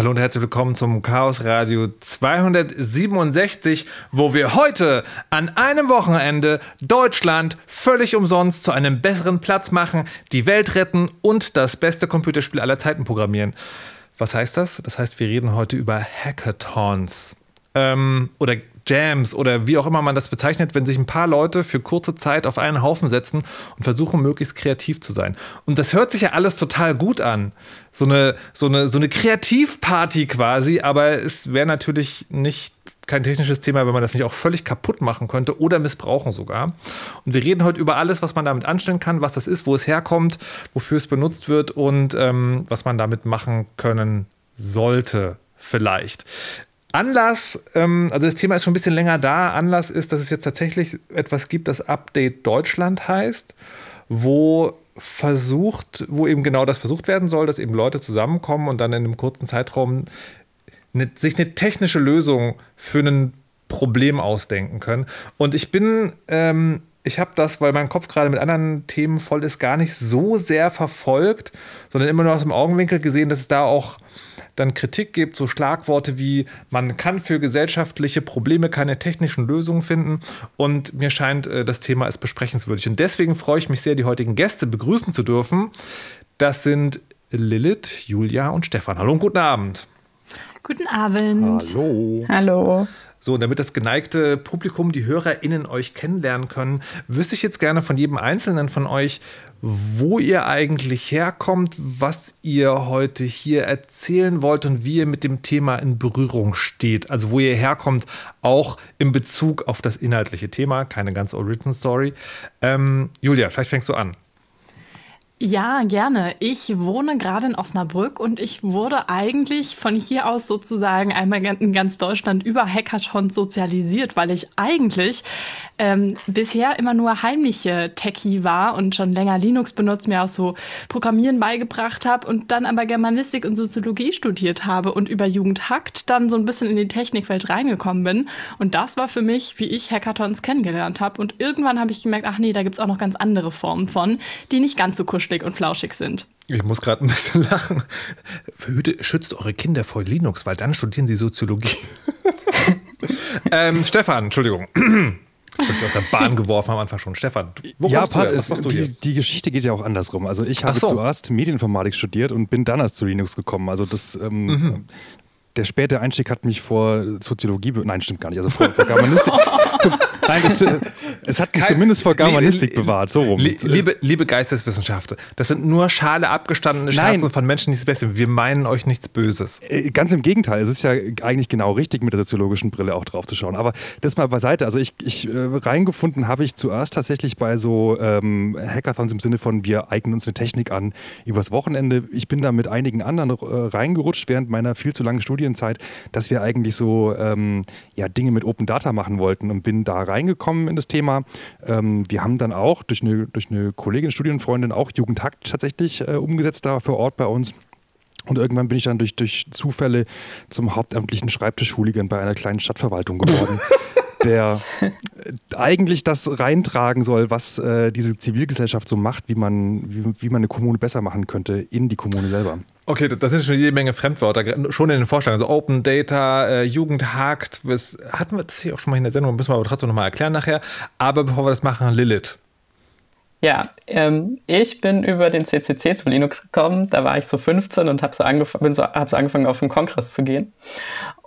Hallo und herzlich willkommen zum Chaos Radio 267, wo wir heute an einem Wochenende Deutschland völlig umsonst zu einem besseren Platz machen, die Welt retten und das beste Computerspiel aller Zeiten programmieren. Was heißt das? Das heißt, wir reden heute über Hackathons. Ähm, oder Jams oder wie auch immer man das bezeichnet, wenn sich ein paar Leute für kurze Zeit auf einen Haufen setzen und versuchen, möglichst kreativ zu sein. Und das hört sich ja alles total gut an. So eine, so eine, so eine Kreativparty quasi, aber es wäre natürlich nicht kein technisches Thema, wenn man das nicht auch völlig kaputt machen könnte oder missbrauchen sogar. Und wir reden heute über alles, was man damit anstellen kann, was das ist, wo es herkommt, wofür es benutzt wird und ähm, was man damit machen können sollte vielleicht. Anlass, ähm, also das Thema ist schon ein bisschen länger da. Anlass ist, dass es jetzt tatsächlich etwas gibt, das Update Deutschland heißt, wo versucht, wo eben genau das versucht werden soll, dass eben Leute zusammenkommen und dann in einem kurzen Zeitraum eine, sich eine technische Lösung für ein Problem ausdenken können. Und ich bin, ähm, ich habe das, weil mein Kopf gerade mit anderen Themen voll ist, gar nicht so sehr verfolgt, sondern immer nur aus dem Augenwinkel gesehen, dass es da auch dann Kritik gibt, so Schlagworte wie, man kann für gesellschaftliche Probleme keine technischen Lösungen finden. Und mir scheint, äh, das Thema ist besprechenswürdig. Und deswegen freue ich mich sehr, die heutigen Gäste begrüßen zu dürfen. Das sind Lilith, Julia und Stefan. Hallo und guten Abend. Guten Abend. Hallo. Hallo. So, damit das geneigte Publikum, die HörerInnen euch kennenlernen können, wüsste ich jetzt gerne von jedem Einzelnen von euch, wo ihr eigentlich herkommt, was ihr heute hier erzählen wollt und wie ihr mit dem Thema in Berührung steht. Also wo ihr herkommt, auch in Bezug auf das inhaltliche Thema, keine ganz Origin Story. Ähm, Julia, vielleicht fängst du an. Ja, gerne. Ich wohne gerade in Osnabrück und ich wurde eigentlich von hier aus sozusagen einmal in ganz Deutschland über Hackathons sozialisiert, weil ich eigentlich ähm, bisher immer nur heimliche Techie war und schon länger Linux benutzt, mir auch so Programmieren beigebracht habe und dann aber Germanistik und Soziologie studiert habe und über Jugend hackt dann so ein bisschen in die Technikwelt reingekommen bin. Und das war für mich, wie ich Hackathons kennengelernt habe. Und irgendwann habe ich gemerkt, ach nee, da gibt's auch noch ganz andere Formen von, die nicht ganz so kuschelig und flauschig sind. Ich muss gerade ein bisschen lachen. Hüte, schützt eure Kinder vor Linux, weil dann studieren sie Soziologie. ähm, Stefan, Entschuldigung. Ich habe aus der Bahn geworfen am Anfang schon. Stefan, wo ja, du ist, Was die, die, Geschichte geht ja auch andersrum. Also ich habe so. zuerst Medieninformatik studiert und bin dann erst zu Linux gekommen. Also das, ähm, mhm der späte Einstieg hat mich vor Soziologie, nein, stimmt gar nicht, also vor, vor Germanistik. zum, nein, das, es hat mich Kein, zumindest vor Germanistik bewahrt, so rum. Li, liebe, liebe Geisteswissenschaftler, das sind nur schale abgestandene Scherzen von Menschen, die das Beste. Wir meinen euch nichts Böses. Äh, ganz im Gegenteil, es ist ja eigentlich genau richtig, mit der soziologischen Brille auch drauf zu schauen. Aber das mal beiseite. Also ich, ich äh, reingefunden habe ich zuerst tatsächlich bei so ähm, Hackathons im Sinne von, wir eignen uns eine Technik an übers Wochenende. Ich bin da mit einigen anderen äh, reingerutscht während meiner viel zu langen Studie Studienzeit, dass wir eigentlich so ähm, ja, Dinge mit Open Data machen wollten und bin da reingekommen in das Thema. Ähm, wir haben dann auch durch eine, durch eine Kollegin, Studienfreundin auch Jugendhakt tatsächlich äh, umgesetzt da vor Ort bei uns. Und irgendwann bin ich dann durch, durch Zufälle zum hauptamtlichen Schreibtisch-Hooligan bei einer kleinen Stadtverwaltung geworden. der eigentlich das reintragen soll, was äh, diese Zivilgesellschaft so macht, wie man, wie, wie man eine Kommune besser machen könnte in die Kommune selber. Okay, das sind schon jede Menge Fremdwörter, schon in den Vorstellungen. Also Open Data, äh, Jugend hakt, das hatten wir das hier auch schon mal in der Sendung, müssen wir aber trotzdem nochmal erklären nachher. Aber bevor wir das machen, Lilith. Ja, ähm, ich bin über den CCC zu Linux gekommen. Da war ich so 15 und habe so, angef so, hab so angefangen, auf den Kongress zu gehen.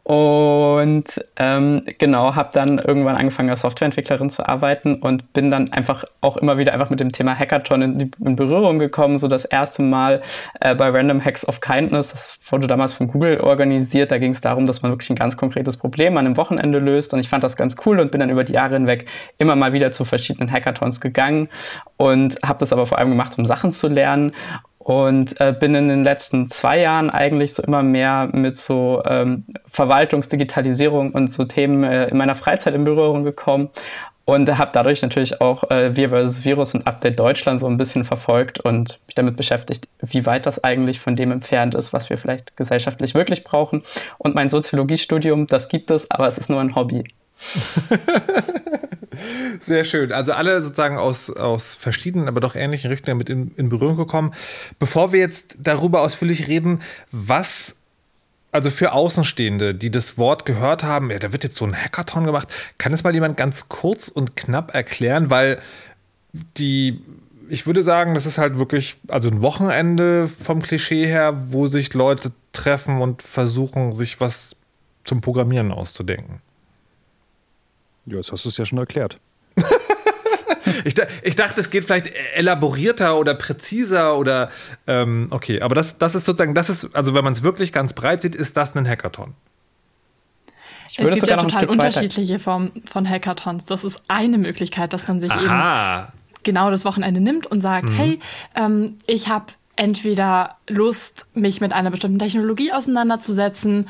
Und ähm, genau, habe dann irgendwann angefangen als Softwareentwicklerin zu arbeiten und bin dann einfach auch immer wieder einfach mit dem Thema Hackathon in, in Berührung gekommen. So das erste Mal äh, bei Random Hacks of Kindness, das wurde damals von Google organisiert. Da ging es darum, dass man wirklich ein ganz konkretes Problem an einem Wochenende löst. Und ich fand das ganz cool und bin dann über die Jahre hinweg immer mal wieder zu verschiedenen Hackathons gegangen und habe das aber vor allem gemacht, um Sachen zu lernen und äh, bin in den letzten zwei Jahren eigentlich so immer mehr mit so ähm, Verwaltungsdigitalisierung und so Themen äh, in meiner Freizeit in Berührung gekommen und habe dadurch natürlich auch äh, Wir vs. Virus und Update Deutschland so ein bisschen verfolgt und mich damit beschäftigt, wie weit das eigentlich von dem entfernt ist, was wir vielleicht gesellschaftlich wirklich brauchen. Und mein Soziologiestudium, das gibt es, aber es ist nur ein Hobby. Sehr schön. Also alle sozusagen aus, aus verschiedenen, aber doch ähnlichen Richtungen mit in, in Berührung gekommen. Bevor wir jetzt darüber ausführlich reden, was also für Außenstehende, die das Wort gehört haben, ja, da wird jetzt so ein Hackathon gemacht, kann es mal jemand ganz kurz und knapp erklären, weil die, ich würde sagen, das ist halt wirklich, also ein Wochenende vom Klischee her, wo sich Leute treffen und versuchen, sich was zum Programmieren auszudenken. Ja, jetzt hast du es ja schon erklärt. ich, ich, dachte, es geht vielleicht elaborierter oder präziser oder ähm, okay, aber das, das ist sozusagen, das ist, also wenn man es wirklich ganz breit sieht, ist das ein Hackathon. es gibt ja total unterschiedliche Formen von Hackathons. Das ist eine Möglichkeit, dass man sich Aha. eben genau das Wochenende nimmt und sagt, mhm. hey, ähm, ich habe entweder Lust, mich mit einer bestimmten Technologie auseinanderzusetzen,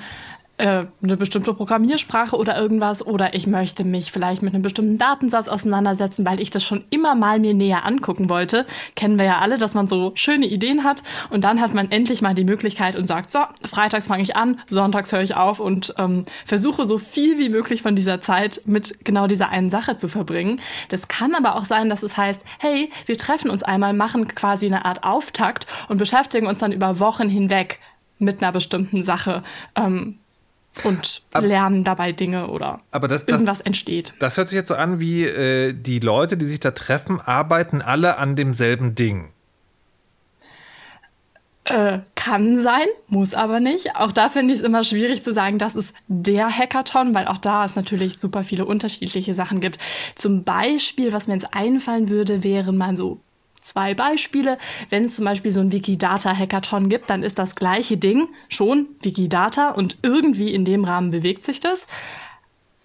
äh, eine bestimmte Programmiersprache oder irgendwas oder ich möchte mich vielleicht mit einem bestimmten Datensatz auseinandersetzen, weil ich das schon immer mal mir näher angucken wollte. Kennen wir ja alle, dass man so schöne Ideen hat und dann hat man endlich mal die Möglichkeit und sagt, so, freitags fange ich an, sonntags höre ich auf und ähm, versuche so viel wie möglich von dieser Zeit mit genau dieser einen Sache zu verbringen. Das kann aber auch sein, dass es heißt, hey, wir treffen uns einmal, machen quasi eine Art Auftakt und beschäftigen uns dann über Wochen hinweg mit einer bestimmten Sache. Ähm, und aber, lernen dabei Dinge oder aber das, irgendwas entsteht. Das hört sich jetzt so an, wie äh, die Leute, die sich da treffen, arbeiten alle an demselben Ding. Äh, kann sein, muss aber nicht. Auch da finde ich es immer schwierig zu sagen, das ist der Hackathon, weil auch da es natürlich super viele unterschiedliche Sachen gibt. Zum Beispiel, was mir jetzt einfallen würde, wären mal so zwei Beispiele. Wenn es zum Beispiel so ein Wikidata-Hackathon gibt, dann ist das gleiche Ding schon Wikidata und irgendwie in dem Rahmen bewegt sich das.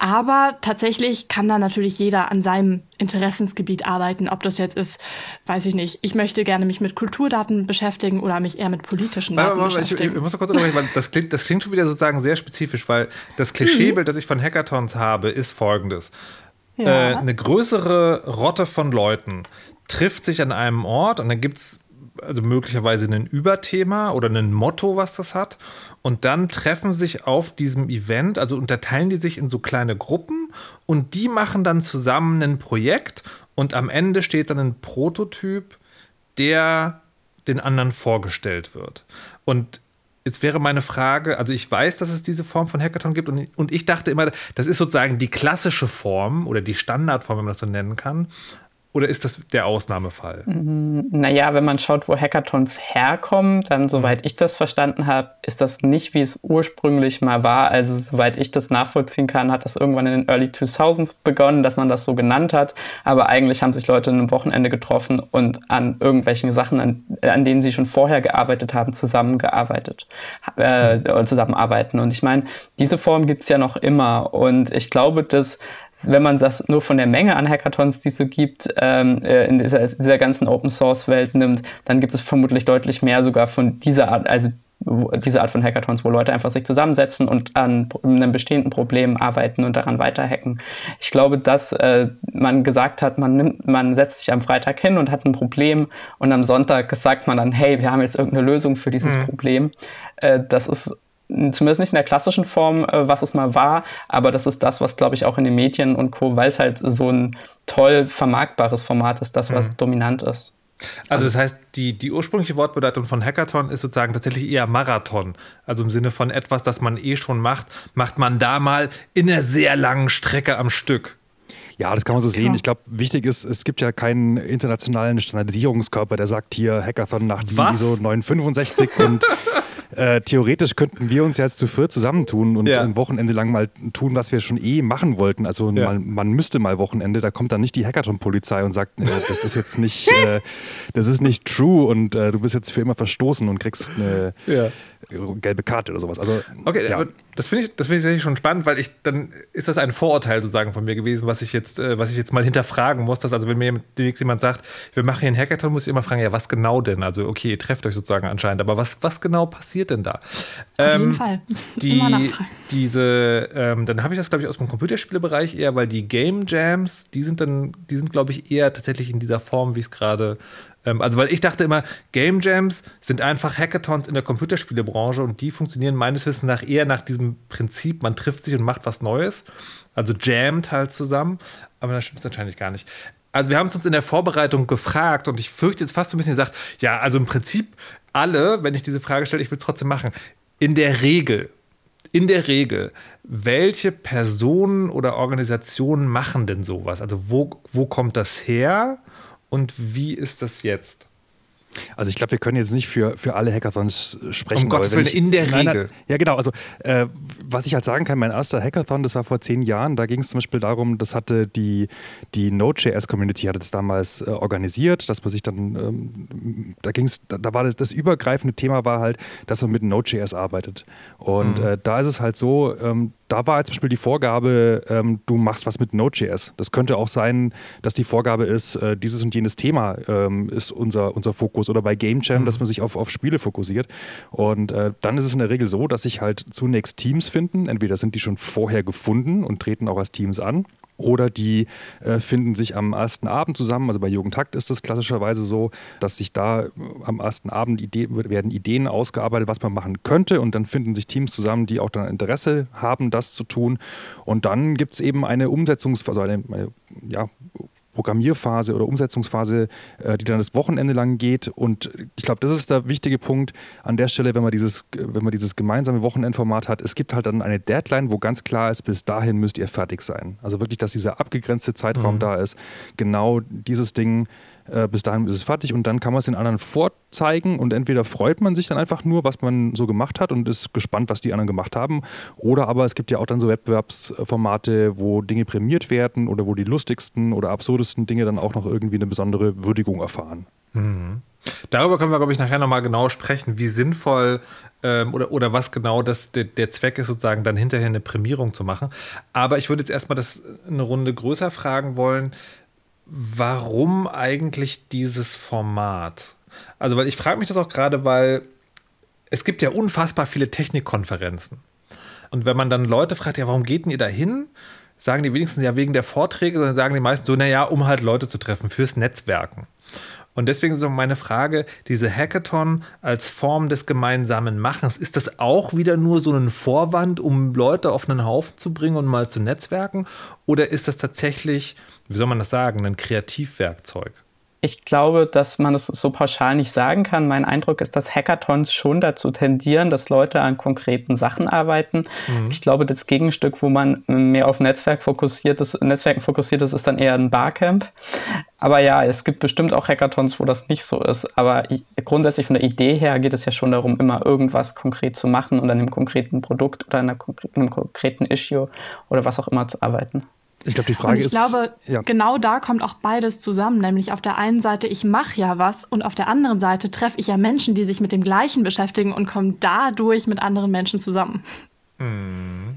Aber tatsächlich kann da natürlich jeder an seinem Interessensgebiet arbeiten. Ob das jetzt ist, weiß ich nicht. Ich möchte gerne mich mit Kulturdaten beschäftigen oder mich eher mit politischen Daten aber, beschäftigen. Ich, ich, muss noch kurz unterbrechen, weil das klingt, das klingt schon wieder sozusagen sehr spezifisch, weil das Klischeebild, mhm. das ich von Hackathons habe, ist folgendes. Ja. Äh, eine größere Rotte von Leuten trifft sich an einem Ort und dann gibt es also möglicherweise ein Überthema oder ein Motto, was das hat. Und dann treffen sich auf diesem Event, also unterteilen die sich in so kleine Gruppen und die machen dann zusammen ein Projekt und am Ende steht dann ein Prototyp, der den anderen vorgestellt wird. Und Jetzt wäre meine Frage, also ich weiß, dass es diese Form von Hackathon gibt und, und ich dachte immer, das ist sozusagen die klassische Form oder die Standardform, wenn man das so nennen kann. Oder ist das der Ausnahmefall? Mm, naja, wenn man schaut, wo Hackathons herkommen, dann, soweit ich das verstanden habe, ist das nicht, wie es ursprünglich mal war. Also, soweit ich das nachvollziehen kann, hat das irgendwann in den Early 2000s begonnen, dass man das so genannt hat. Aber eigentlich haben sich Leute an einem Wochenende getroffen und an irgendwelchen Sachen, an, an denen sie schon vorher gearbeitet haben, zusammengearbeitet, äh, zusammenarbeiten. Und ich meine, diese Form gibt es ja noch immer. Und ich glaube, dass wenn man das nur von der Menge an Hackathons, die es so gibt, ähm, äh, in dieser, dieser ganzen Open Source Welt nimmt, dann gibt es vermutlich deutlich mehr sogar von dieser Art, also diese Art von Hackathons, wo Leute einfach sich zusammensetzen und an einem bestehenden Problem arbeiten und daran weiterhacken. Ich glaube, dass äh, man gesagt hat, man nimmt, man setzt sich am Freitag hin und hat ein Problem und am Sonntag sagt man dann, hey, wir haben jetzt irgendeine Lösung für dieses mhm. Problem. Äh, das ist zumindest nicht in der klassischen Form, äh, was es mal war, aber das ist das, was, glaube ich, auch in den Medien und Co., weil es halt so ein toll vermarktbares Format ist, das, was mhm. dominant ist. Also das heißt, die, die ursprüngliche Wortbedeutung von Hackathon ist sozusagen tatsächlich eher Marathon. Also im Sinne von etwas, das man eh schon macht, macht man da mal in einer sehr langen Strecke am Stück. Ja, das kann man so sehen. Genau. Ich glaube, wichtig ist, es gibt ja keinen internationalen Standardisierungskörper, der sagt hier Hackathon nach ISO 965 und Äh, theoretisch könnten wir uns jetzt zu viert zusammentun und ja. ein Wochenende lang mal tun, was wir schon eh machen wollten. Also ja. man, man, müsste mal Wochenende, da kommt dann nicht die Hackathon-Polizei und sagt, äh, das ist jetzt nicht, äh, das ist nicht true und äh, du bist jetzt für immer verstoßen und kriegst eine ja. Gelbe Karte oder sowas. Also, okay, aber das finde ich, das finde ich schon spannend, weil ich dann ist das ein Vorurteil sozusagen von mir gewesen, was ich jetzt, äh, was ich jetzt mal hinterfragen muss. Dass also wenn mir demnächst jemand sagt, wir machen hier einen Hackathon, muss ich immer fragen, ja, was genau denn? Also okay, ihr trefft euch sozusagen anscheinend, aber was, was genau passiert denn da? Auf ähm, jeden Fall. Die, diese, ähm, dann habe ich das, glaube ich, aus dem Computerspielebereich eher, weil die Game Jams, die sind dann, die sind, glaube ich, eher tatsächlich in dieser Form, wie es gerade also, weil ich dachte immer, Game Jams sind einfach Hackathons in der Computerspielebranche und die funktionieren meines Wissens nach eher nach diesem Prinzip, man trifft sich und macht was Neues. Also jammt halt zusammen. Aber das stimmt wahrscheinlich gar nicht also wir haben es uns in der Vorbereitung gefragt und ich fürchte jetzt fast so ein bisschen gesagt, ja, also im Prinzip alle, wenn ich diese Frage stelle, ich will es trotzdem machen. In der Regel in der Regel, welche Personen oder Organisationen machen denn sowas? Also wo, wo kommt das her und wie ist das jetzt? Also ich glaube, wir können jetzt nicht für, für alle Hackathons sprechen. Um Gottes Willen, ich, in der Regel. Nein, ja, genau. Also äh, was ich halt sagen kann, mein erster Hackathon, das war vor zehn Jahren, da ging es zum Beispiel darum, das hatte die, die Node.js-Community hatte das damals äh, organisiert, dass man sich dann, ähm, da ging es, da, da, war das, das übergreifende Thema war halt, dass man mit Node.js arbeitet. Und mhm. äh, da ist es halt so, ähm, da war zum Beispiel die Vorgabe, ähm, du machst was mit Node.js. Das könnte auch sein, dass die Vorgabe ist, äh, dieses und jenes Thema ähm, ist unser, unser Fokus. Oder bei Game Jam, mhm. dass man sich auf, auf Spiele fokussiert. Und äh, dann ist es in der Regel so, dass sich halt zunächst Teams finden. Entweder sind die schon vorher gefunden und treten auch als Teams an. Oder die äh, finden sich am ersten Abend zusammen. Also bei Jugendtakt ist es klassischerweise so, dass sich da äh, am ersten Abend Idee, werden Ideen ausgearbeitet, was man machen könnte. Und dann finden sich Teams zusammen, die auch dann Interesse haben, das zu tun. Und dann gibt es eben eine Umsetzungsphase, also eine, eine ja, Programmierphase oder Umsetzungsphase, äh, die dann das Wochenende lang geht. Und ich glaube, das ist der wichtige Punkt an der Stelle, wenn man dieses, wenn man dieses gemeinsame Wochenendformat hat. Es gibt halt dann eine Deadline, wo ganz klar ist, bis dahin müsst ihr fertig sein. Also wirklich, dass dieser abgegrenzte Zeitraum mhm. da ist. Genau dieses Ding äh, bis dahin ist es fertig und dann kann man es den anderen vorzeigen und entweder freut man sich dann einfach nur, was man so gemacht hat und ist gespannt, was die anderen gemacht haben, oder aber es gibt ja auch dann so Wettbewerbsformate, wo Dinge prämiert werden oder wo die lustigsten oder absurdesten Dinge dann auch noch irgendwie eine besondere Würdigung erfahren. Mhm. Darüber können wir, glaube ich, nachher nochmal genau sprechen, wie sinnvoll ähm, oder, oder was genau das, der, der, Zweck ist, sozusagen dann hinterher eine Prämierung zu machen. Aber ich würde jetzt erstmal das eine Runde größer fragen wollen warum eigentlich dieses Format? Also, weil ich frage mich das auch gerade, weil es gibt ja unfassbar viele Technikkonferenzen. Und wenn man dann Leute fragt, ja, warum geht denn ihr da hin? Sagen die wenigstens ja wegen der Vorträge, sondern sagen die meisten so, naja, um halt Leute zu treffen, fürs Netzwerken. Und deswegen so meine Frage, diese Hackathon als Form des gemeinsamen Machens, ist das auch wieder nur so ein Vorwand, um Leute auf einen Haufen zu bringen und mal zu netzwerken? Oder ist das tatsächlich, wie soll man das sagen, ein Kreativwerkzeug? Ich glaube, dass man es so pauschal nicht sagen kann. Mein Eindruck ist, dass Hackathons schon dazu tendieren, dass Leute an konkreten Sachen arbeiten. Mhm. Ich glaube, das Gegenstück, wo man mehr auf Netzwerk fokussiert ist, Netzwerken fokussiert ist, ist dann eher ein Barcamp. Aber ja, es gibt bestimmt auch Hackathons, wo das nicht so ist. Aber grundsätzlich von der Idee her geht es ja schon darum, immer irgendwas konkret zu machen und an einem konkreten Produkt oder an einem konkreten Issue oder was auch immer zu arbeiten. Ich glaube, die Frage ich ist. Ich glaube, ja. genau da kommt auch beides zusammen. Nämlich auf der einen Seite, ich mache ja was und auf der anderen Seite treffe ich ja Menschen, die sich mit dem Gleichen beschäftigen und komme dadurch mit anderen Menschen zusammen. Hm.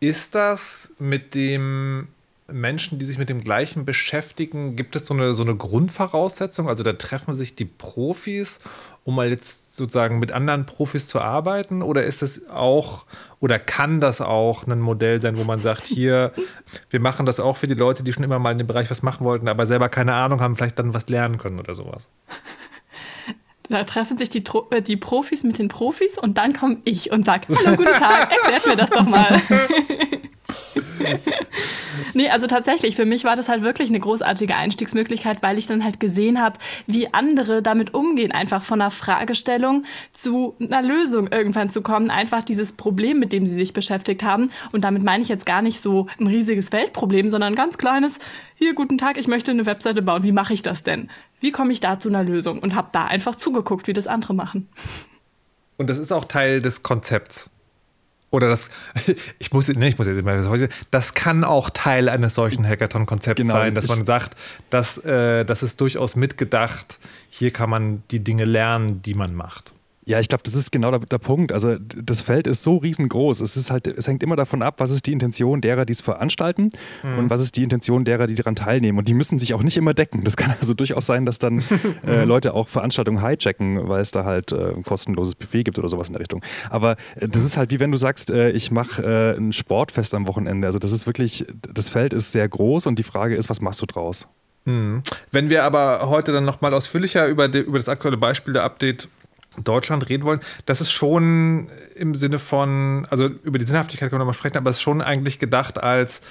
Ist das mit dem Menschen, die sich mit dem Gleichen beschäftigen, gibt es so eine, so eine Grundvoraussetzung? Also da treffen sich die Profis, um mal jetzt sozusagen mit anderen Profis zu arbeiten? Oder ist es auch, oder kann das auch ein Modell sein, wo man sagt, hier, wir machen das auch für die Leute, die schon immer mal in dem Bereich was machen wollten, aber selber keine Ahnung haben, vielleicht dann was lernen können oder sowas? Da treffen sich die, äh, die Profis mit den Profis und dann komme ich und sage, hallo, guten Tag, erklärt mir das doch mal. nee, also tatsächlich, für mich war das halt wirklich eine großartige Einstiegsmöglichkeit, weil ich dann halt gesehen habe, wie andere damit umgehen, einfach von einer Fragestellung zu einer Lösung irgendwann zu kommen. Einfach dieses Problem, mit dem sie sich beschäftigt haben. Und damit meine ich jetzt gar nicht so ein riesiges Weltproblem, sondern ein ganz kleines, hier, guten Tag, ich möchte eine Webseite bauen. Wie mache ich das denn? Wie komme ich da zu einer Lösung? Und habe da einfach zugeguckt, wie das andere machen. Und das ist auch Teil des Konzepts. Oder das, ich muss, nee, ich muss jetzt mal, das kann auch Teil eines solchen Hackathon-Konzepts genau, sein, dass man sagt, dass, äh, das ist durchaus mitgedacht, hier kann man die Dinge lernen, die man macht. Ja, ich glaube, das ist genau der, der, Punkt. Also das Feld ist so riesengroß. Es ist halt, es hängt immer davon ab, was ist die Intention derer, die es veranstalten mhm. und was ist die Intention derer, die daran teilnehmen. Und die müssen sich auch nicht immer decken. Das kann also durchaus sein, dass dann äh, mhm. Leute auch Veranstaltungen hijacken, weil es da halt äh, ein kostenloses Buffet gibt oder sowas in der Richtung. Aber äh, das ist halt wie wenn du sagst, äh, ich mache äh, ein Sportfest am Wochenende. Also das ist wirklich, das Feld ist sehr groß und die Frage ist, was machst du draus? Mhm. Wenn wir aber heute dann nochmal ausführlicher über, die, über das aktuelle Beispiel der Update Deutschland reden wollen, das ist schon im Sinne von, also über die Sinnhaftigkeit können wir nochmal sprechen, aber es ist schon eigentlich gedacht als,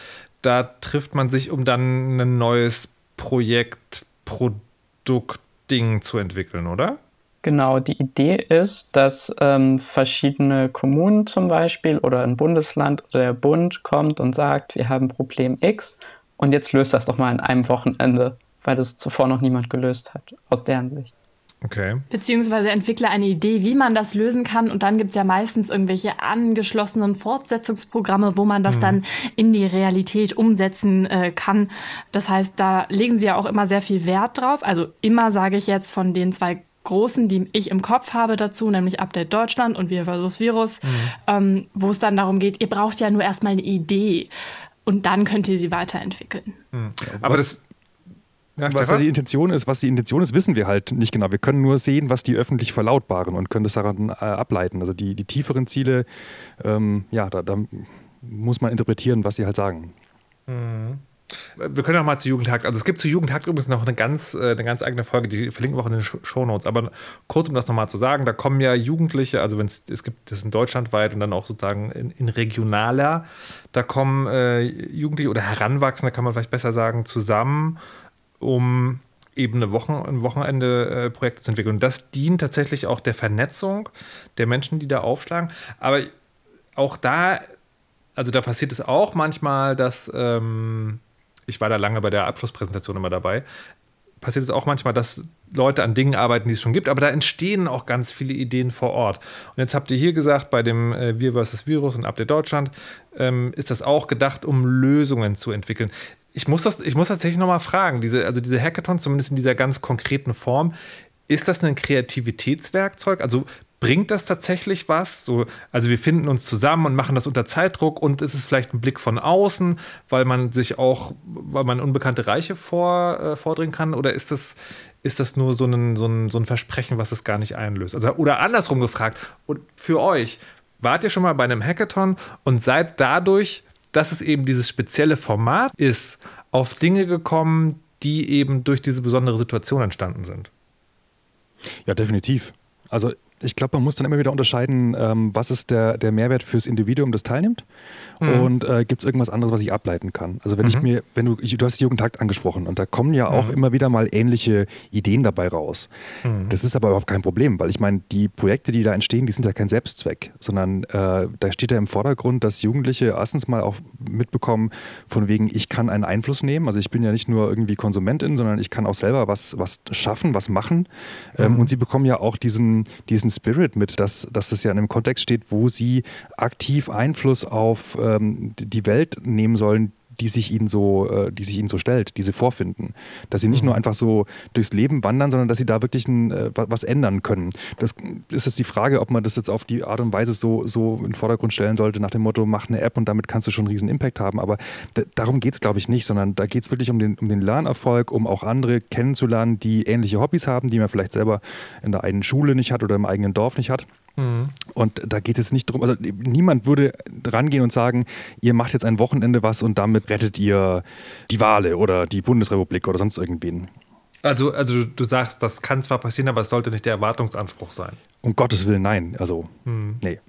da trifft man sich, um dann ein neues Projekt, Produkt, Ding zu entwickeln, oder? Genau, die Idee ist, dass ähm, verschiedene Kommunen zum Beispiel oder ein Bundesland oder der Bund kommt und sagt, wir haben Problem X und jetzt löst das doch mal in einem Wochenende, weil das zuvor noch niemand gelöst hat, aus deren Sicht. Okay. Beziehungsweise entwickle eine Idee, wie man das lösen kann. Und dann gibt es ja meistens irgendwelche angeschlossenen Fortsetzungsprogramme, wo man das mhm. dann in die Realität umsetzen äh, kann. Das heißt, da legen sie ja auch immer sehr viel Wert drauf. Also immer sage ich jetzt von den zwei großen, die ich im Kopf habe dazu, nämlich Update Deutschland und Wir versus Virus, mhm. ähm, wo es dann darum geht, ihr braucht ja nur erstmal eine Idee und dann könnt ihr sie weiterentwickeln. Mhm. Aber das ja, was da die Intention ist, was die Intention ist, wissen wir halt nicht genau. Wir können nur sehen, was die öffentlich verlautbaren und können das daran äh, ableiten. Also die, die tieferen Ziele, ähm, ja, da, da, muss man interpretieren, was sie halt sagen. Mhm. Wir können auch mal zu Jugendhakt. Also es gibt zu Jugendhakt übrigens noch eine ganz, äh, eine ganz eigene Folge, die verlinken wir auch in den Shownotes. Aber kurz, um das nochmal zu sagen, da kommen ja Jugendliche, also wenn es, es gibt das in deutschlandweit und dann auch sozusagen in, in regionaler, da kommen äh, Jugendliche oder Heranwachsende, kann man vielleicht besser sagen, zusammen um eben eine Wochen, ein Wochenende-Projekt zu entwickeln. Und das dient tatsächlich auch der Vernetzung der Menschen, die da aufschlagen. Aber auch da, also da passiert es auch manchmal, dass, ähm, ich war da lange bei der Abschlusspräsentation immer dabei, passiert es auch manchmal, dass Leute an Dingen arbeiten, die es schon gibt, aber da entstehen auch ganz viele Ideen vor Ort. Und jetzt habt ihr hier gesagt, bei dem äh, Wir vs. Virus und Update Deutschland ähm, ist das auch gedacht, um Lösungen zu entwickeln ich muss das, ich muss tatsächlich nochmal fragen, diese, also diese Hackathons, zumindest in dieser ganz konkreten Form, ist das ein Kreativitätswerkzeug? Also bringt das tatsächlich was? So, also wir finden uns zusammen und machen das unter Zeitdruck und ist es vielleicht ein Blick von außen, weil man sich auch, weil man unbekannte Reiche vor, äh, vordringen kann? Oder ist das, ist das nur so ein, so, ein, so ein Versprechen, was es gar nicht einlöst? Also, oder andersrum gefragt, und für euch, wart ihr schon mal bei einem Hackathon und seid dadurch dass es eben dieses spezielle Format ist, auf Dinge gekommen, die eben durch diese besondere Situation entstanden sind. Ja, definitiv. Also ich glaube, man muss dann immer wieder unterscheiden, ähm, was ist der, der Mehrwert fürs Individuum, das teilnimmt mhm. und äh, gibt es irgendwas anderes, was ich ableiten kann. Also wenn mhm. ich mir, wenn du, du hast Jugendtakt angesprochen und da kommen ja auch mhm. immer wieder mal ähnliche Ideen dabei raus. Mhm. Das ist aber überhaupt kein Problem, weil ich meine, die Projekte, die da entstehen, die sind ja kein Selbstzweck, sondern äh, da steht ja im Vordergrund, dass Jugendliche erstens mal auch mitbekommen, von wegen, ich kann einen Einfluss nehmen. Also ich bin ja nicht nur irgendwie Konsumentin, sondern ich kann auch selber was, was schaffen, was machen. Ähm, mhm. und sie bekommen ja auch diesen, diesen Spirit mit, dass, dass das ja in einem Kontext steht, wo sie aktiv Einfluss auf ähm, die Welt nehmen sollen, die sich ihnen so, äh, die sich ihnen so stellt, die sie vorfinden. Dass sie nicht mhm. nur einfach so durchs Leben wandern, sondern dass sie da wirklich ein, äh, was ändern können. Das ist jetzt die Frage, ob man das jetzt auf die Art und Weise so, so in den Vordergrund stellen sollte, nach dem Motto, mach eine App und damit kannst du schon einen riesen Impact haben. Aber darum geht es, glaube ich, nicht, sondern da geht es wirklich um den, um den Lernerfolg, um auch andere kennenzulernen, die ähnliche Hobbys haben, die man vielleicht selber in der eigenen Schule nicht hat oder im eigenen Dorf nicht hat. Mhm. Und da geht es nicht darum, also niemand würde rangehen und sagen, ihr macht jetzt ein Wochenende was und damit rettet ihr die Wale oder die Bundesrepublik oder sonst irgendwen. Also, also du sagst, das kann zwar passieren, aber es sollte nicht der Erwartungsanspruch sein. Um Gottes Willen, nein. Also, mhm. nee.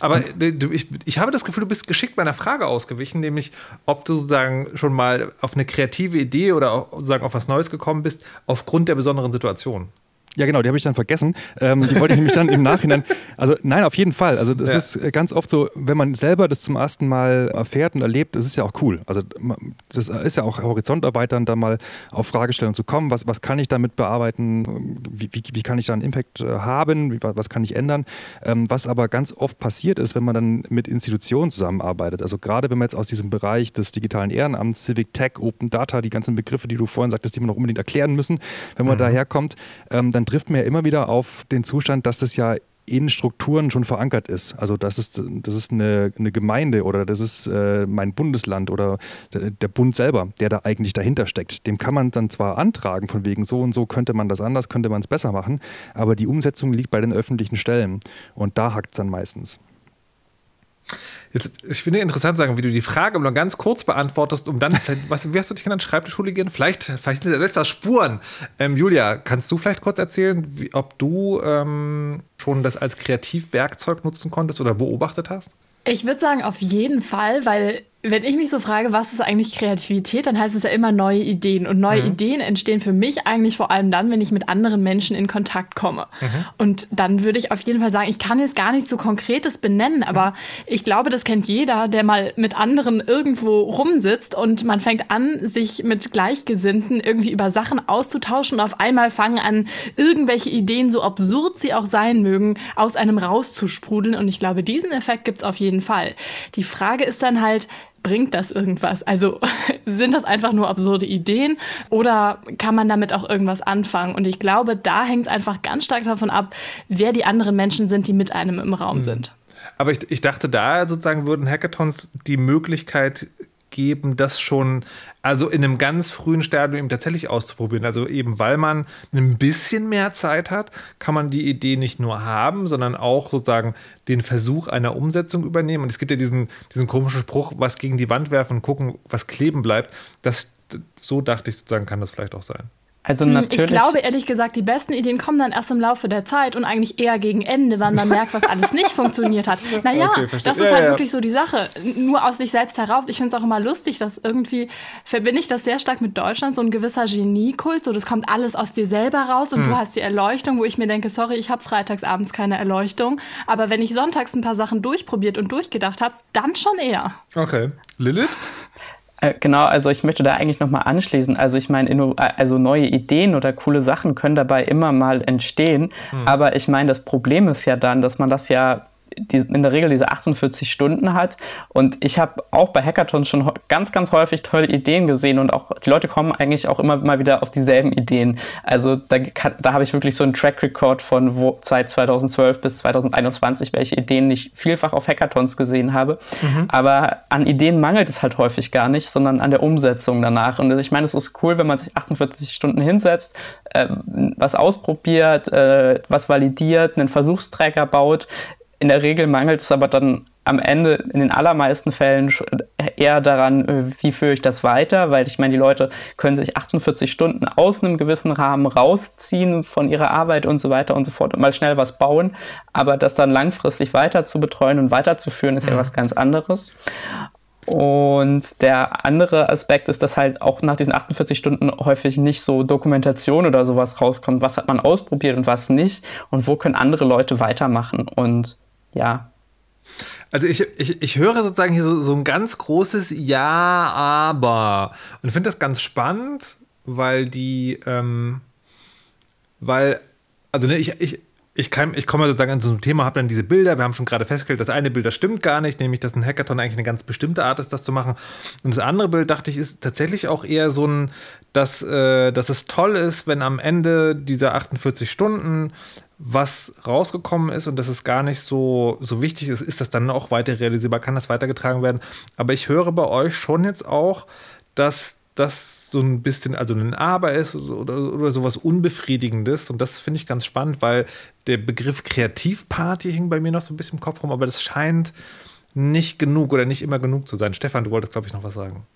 Aber ich, ich habe das Gefühl, du bist geschickt meiner Frage ausgewichen, nämlich ob du sozusagen schon mal auf eine kreative Idee oder sozusagen auf was Neues gekommen bist, aufgrund der besonderen Situation. Ja, genau, die habe ich dann vergessen. Ähm, die wollte ich nämlich dann im Nachhinein. Also, nein, auf jeden Fall. Also, das ja. ist äh, ganz oft so, wenn man selber das zum ersten Mal erfährt und erlebt, das ist ja auch cool. Also, das ist ja auch Horizont erweitern, da mal auf Fragestellungen zu kommen. Was, was kann ich damit bearbeiten? Wie, wie, wie kann ich da einen Impact äh, haben? Wie, was kann ich ändern? Ähm, was aber ganz oft passiert ist, wenn man dann mit Institutionen zusammenarbeitet. Also, gerade wenn man jetzt aus diesem Bereich des digitalen Ehrenamts, Civic Tech, Open Data, die ganzen Begriffe, die du vorhin sagtest, die wir noch unbedingt erklären müssen, wenn man mhm. daherkommt, ähm, dann dann trifft man ja immer wieder auf den Zustand, dass das ja in Strukturen schon verankert ist. Also das ist, das ist eine, eine Gemeinde oder das ist äh, mein Bundesland oder der, Bund selber, der da eigentlich dahinter steckt. Dem kann man dann zwar antragen, von wegen so und so könnte man das anders, könnte man es besser machen, aber die Umsetzung liegt bei den öffentlichen Stellen und da hakt es dann meistens. Jetzt, ich finde interessant sagen, wie du die Frage nur ganz kurz beantwortest, um dann, was, wie hast du dich genannt, Schreibtischhooligan? Vielleicht, vielleicht lässt das Spuren. Ähm, Julia, kannst du vielleicht kurz erzählen, wie, ob du ähm, schon das als Kreativwerkzeug nutzen konntest oder beobachtet hast? Ich würde sagen, auf jeden Fall, weil wenn ich mich so frage, was ist eigentlich Kreativität, dann heißt es ja immer neue Ideen. Und neue mhm. Ideen entstehen für mich eigentlich vor allem dann, wenn ich mit anderen Menschen in Kontakt komme. Mhm. Und dann würde ich auf jeden Fall sagen, ich kann jetzt gar nicht so konkretes benennen, aber mhm. ich glaube, das kennt jeder, der mal mit anderen irgendwo rumsitzt und man fängt an, sich mit Gleichgesinnten irgendwie über Sachen auszutauschen und auf einmal fangen an, irgendwelche Ideen, so absurd sie auch sein mögen, aus einem rauszusprudeln. Und ich glaube, diesen Effekt gibt es auf jeden Fall. Die Frage ist dann halt, bringt das irgendwas? Also sind das einfach nur absurde Ideen oder kann man damit auch irgendwas anfangen? Und ich glaube, da hängt es einfach ganz stark davon ab, wer die anderen Menschen sind, die mit einem im Raum mhm. sind. Aber ich, ich dachte, da sozusagen würden Hackathons die Möglichkeit geben, das schon also in einem ganz frühen Stadium eben tatsächlich auszuprobieren. Also eben weil man ein bisschen mehr Zeit hat, kann man die Idee nicht nur haben, sondern auch sozusagen den Versuch einer Umsetzung übernehmen. Und es gibt ja diesen, diesen komischen Spruch, was gegen die Wand werfen und gucken, was kleben bleibt. Das, so dachte ich sozusagen, kann das vielleicht auch sein. Also hm, natürlich. Ich glaube ehrlich gesagt, die besten Ideen kommen dann erst im Laufe der Zeit und eigentlich eher gegen Ende, wann man merkt, was alles nicht funktioniert hat. Naja, okay, das ist ja, halt ja. wirklich so die Sache. Nur aus sich selbst heraus. Ich finde es auch immer lustig, dass irgendwie verbinde ich das sehr stark mit Deutschland, so ein gewisser Geniekult. So, das kommt alles aus dir selber raus und hm. du hast die Erleuchtung, wo ich mir denke, sorry, ich habe freitags abends keine Erleuchtung. Aber wenn ich sonntags ein paar Sachen durchprobiert und durchgedacht habe, dann schon eher. Okay. Lilith? Äh, genau, also ich möchte da eigentlich nochmal anschließen. Also ich meine, äh, also neue Ideen oder coole Sachen können dabei immer mal entstehen. Mhm. Aber ich meine, das Problem ist ja dann, dass man das ja die, in der Regel diese 48 Stunden hat. Und ich habe auch bei Hackathons schon ganz, ganz häufig tolle Ideen gesehen und auch die Leute kommen eigentlich auch immer mal wieder auf dieselben Ideen. Also da, da habe ich wirklich so einen Track Record von wo, seit 2012 bis 2021, welche Ideen ich vielfach auf Hackathons gesehen habe. Mhm. Aber an Ideen mangelt es halt häufig gar nicht, sondern an der Umsetzung danach. Und ich meine, es ist cool, wenn man sich 48 Stunden hinsetzt, äh, was ausprobiert, äh, was validiert, einen Versuchsträger baut in der Regel mangelt es aber dann am Ende in den allermeisten Fällen eher daran, äh, wie führe ich das weiter, weil ich meine, die Leute können sich 48 Stunden aus einem gewissen Rahmen rausziehen von ihrer Arbeit und so weiter und so fort und mal schnell was bauen, aber das dann langfristig weiter zu betreuen und weiterzuführen, ist mhm. ja was ganz anderes. Und der andere Aspekt ist, dass halt auch nach diesen 48 Stunden häufig nicht so Dokumentation oder sowas rauskommt. Was hat man ausprobiert und was nicht? Und wo können andere Leute weitermachen? Und ja. Also ich, ich, ich höre sozusagen hier so, so ein ganz großes Ja, aber. Und finde das ganz spannend, weil die, ähm, weil, also ne, ich, ich, ich, kann, ich komme sozusagen an so ein Thema, habe dann diese Bilder. Wir haben schon gerade festgestellt, das eine Bild, das stimmt gar nicht, nämlich, dass ein Hackathon eigentlich eine ganz bestimmte Art ist, das zu machen. Und das andere Bild, dachte ich, ist tatsächlich auch eher so ein, dass, äh, dass es toll ist, wenn am Ende dieser 48 Stunden was rausgekommen ist und dass es gar nicht so, so wichtig ist, ist das dann auch weiter realisierbar, kann das weitergetragen werden. Aber ich höre bei euch schon jetzt auch, dass das so ein bisschen, also ein Aber ist oder, oder sowas Unbefriedigendes. Und das finde ich ganz spannend, weil der Begriff Kreativparty hing bei mir noch so ein bisschen im Kopf rum, aber das scheint nicht genug oder nicht immer genug zu sein. Stefan, du wolltest, glaube ich, noch was sagen.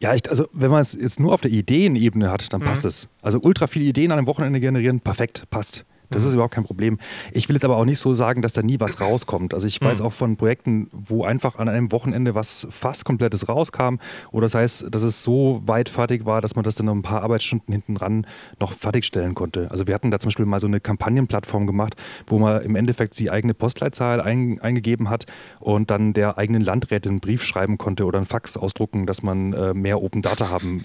Ja, ich, also wenn man es jetzt nur auf der Ideenebene hat, dann passt mhm. es. Also ultra viele Ideen an einem Wochenende generieren, perfekt, passt. Das mhm. ist überhaupt kein Problem. Ich will jetzt aber auch nicht so sagen, dass da nie was rauskommt. Also ich weiß mhm. auch von Projekten, wo einfach an einem Wochenende was fast komplettes rauskam oder das heißt, dass es so weit fertig war, dass man das dann noch ein paar Arbeitsstunden hinten ran noch fertigstellen konnte. Also wir hatten da zum Beispiel mal so eine Kampagnenplattform gemacht, wo man im Endeffekt die eigene Postleitzahl ein, eingegeben hat und dann der eigenen Landrätin einen Brief schreiben konnte oder einen Fax ausdrucken, dass man äh, mehr Open Data haben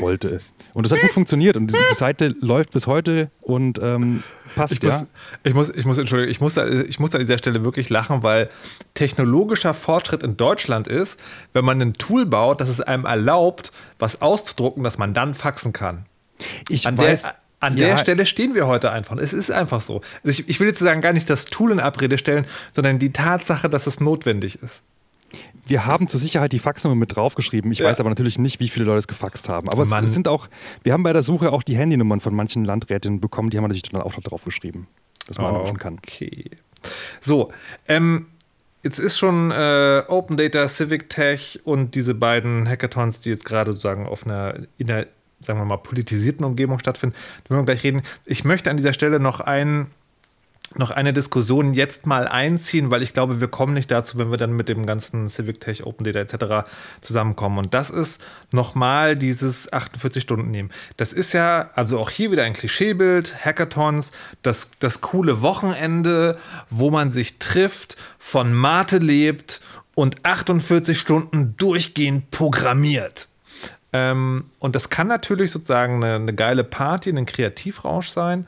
wollte. Und das hat gut funktioniert und die, die Seite läuft bis heute und ähm, passt, ich muss, ja. Ich muss, ich muss, Entschuldigung, ich muss, ich muss an dieser Stelle wirklich lachen, weil technologischer Fortschritt in Deutschland ist, wenn man ein Tool baut, das es einem erlaubt, was auszudrucken, das man dann faxen kann. Ich an weiß. Der, an ja. der Stelle stehen wir heute einfach. Es ist einfach so. Also ich, ich will jetzt sagen, gar nicht das Tool in Abrede stellen, sondern die Tatsache, dass es notwendig ist. Wir haben zur Sicherheit die Faxnummer mit draufgeschrieben. Ich ja. weiß aber natürlich nicht, wie viele Leute es gefaxt haben. Aber Mann. es sind auch, wir haben bei der Suche auch die Handynummern von manchen Landrätinnen bekommen. Die haben wir natürlich dann auch draufgeschrieben, dass man oh, anrufen kann. Okay. So, ähm, jetzt ist schon äh, Open Data, Civic Tech und diese beiden Hackathons, die jetzt gerade sozusagen auf einer, in einer, sagen wir mal, politisierten Umgebung stattfinden, da wollen wir gleich reden. Ich möchte an dieser Stelle noch einen noch eine Diskussion jetzt mal einziehen, weil ich glaube, wir kommen nicht dazu, wenn wir dann mit dem ganzen Civic Tech, Open Data etc. zusammenkommen. Und das ist nochmal dieses 48 Stunden nehmen. Das ist ja, also auch hier wieder ein Klischeebild, Hackathons, das, das coole Wochenende, wo man sich trifft, von Mate lebt und 48 Stunden durchgehend programmiert. Ähm, und das kann natürlich sozusagen eine, eine geile Party, ein Kreativrausch sein.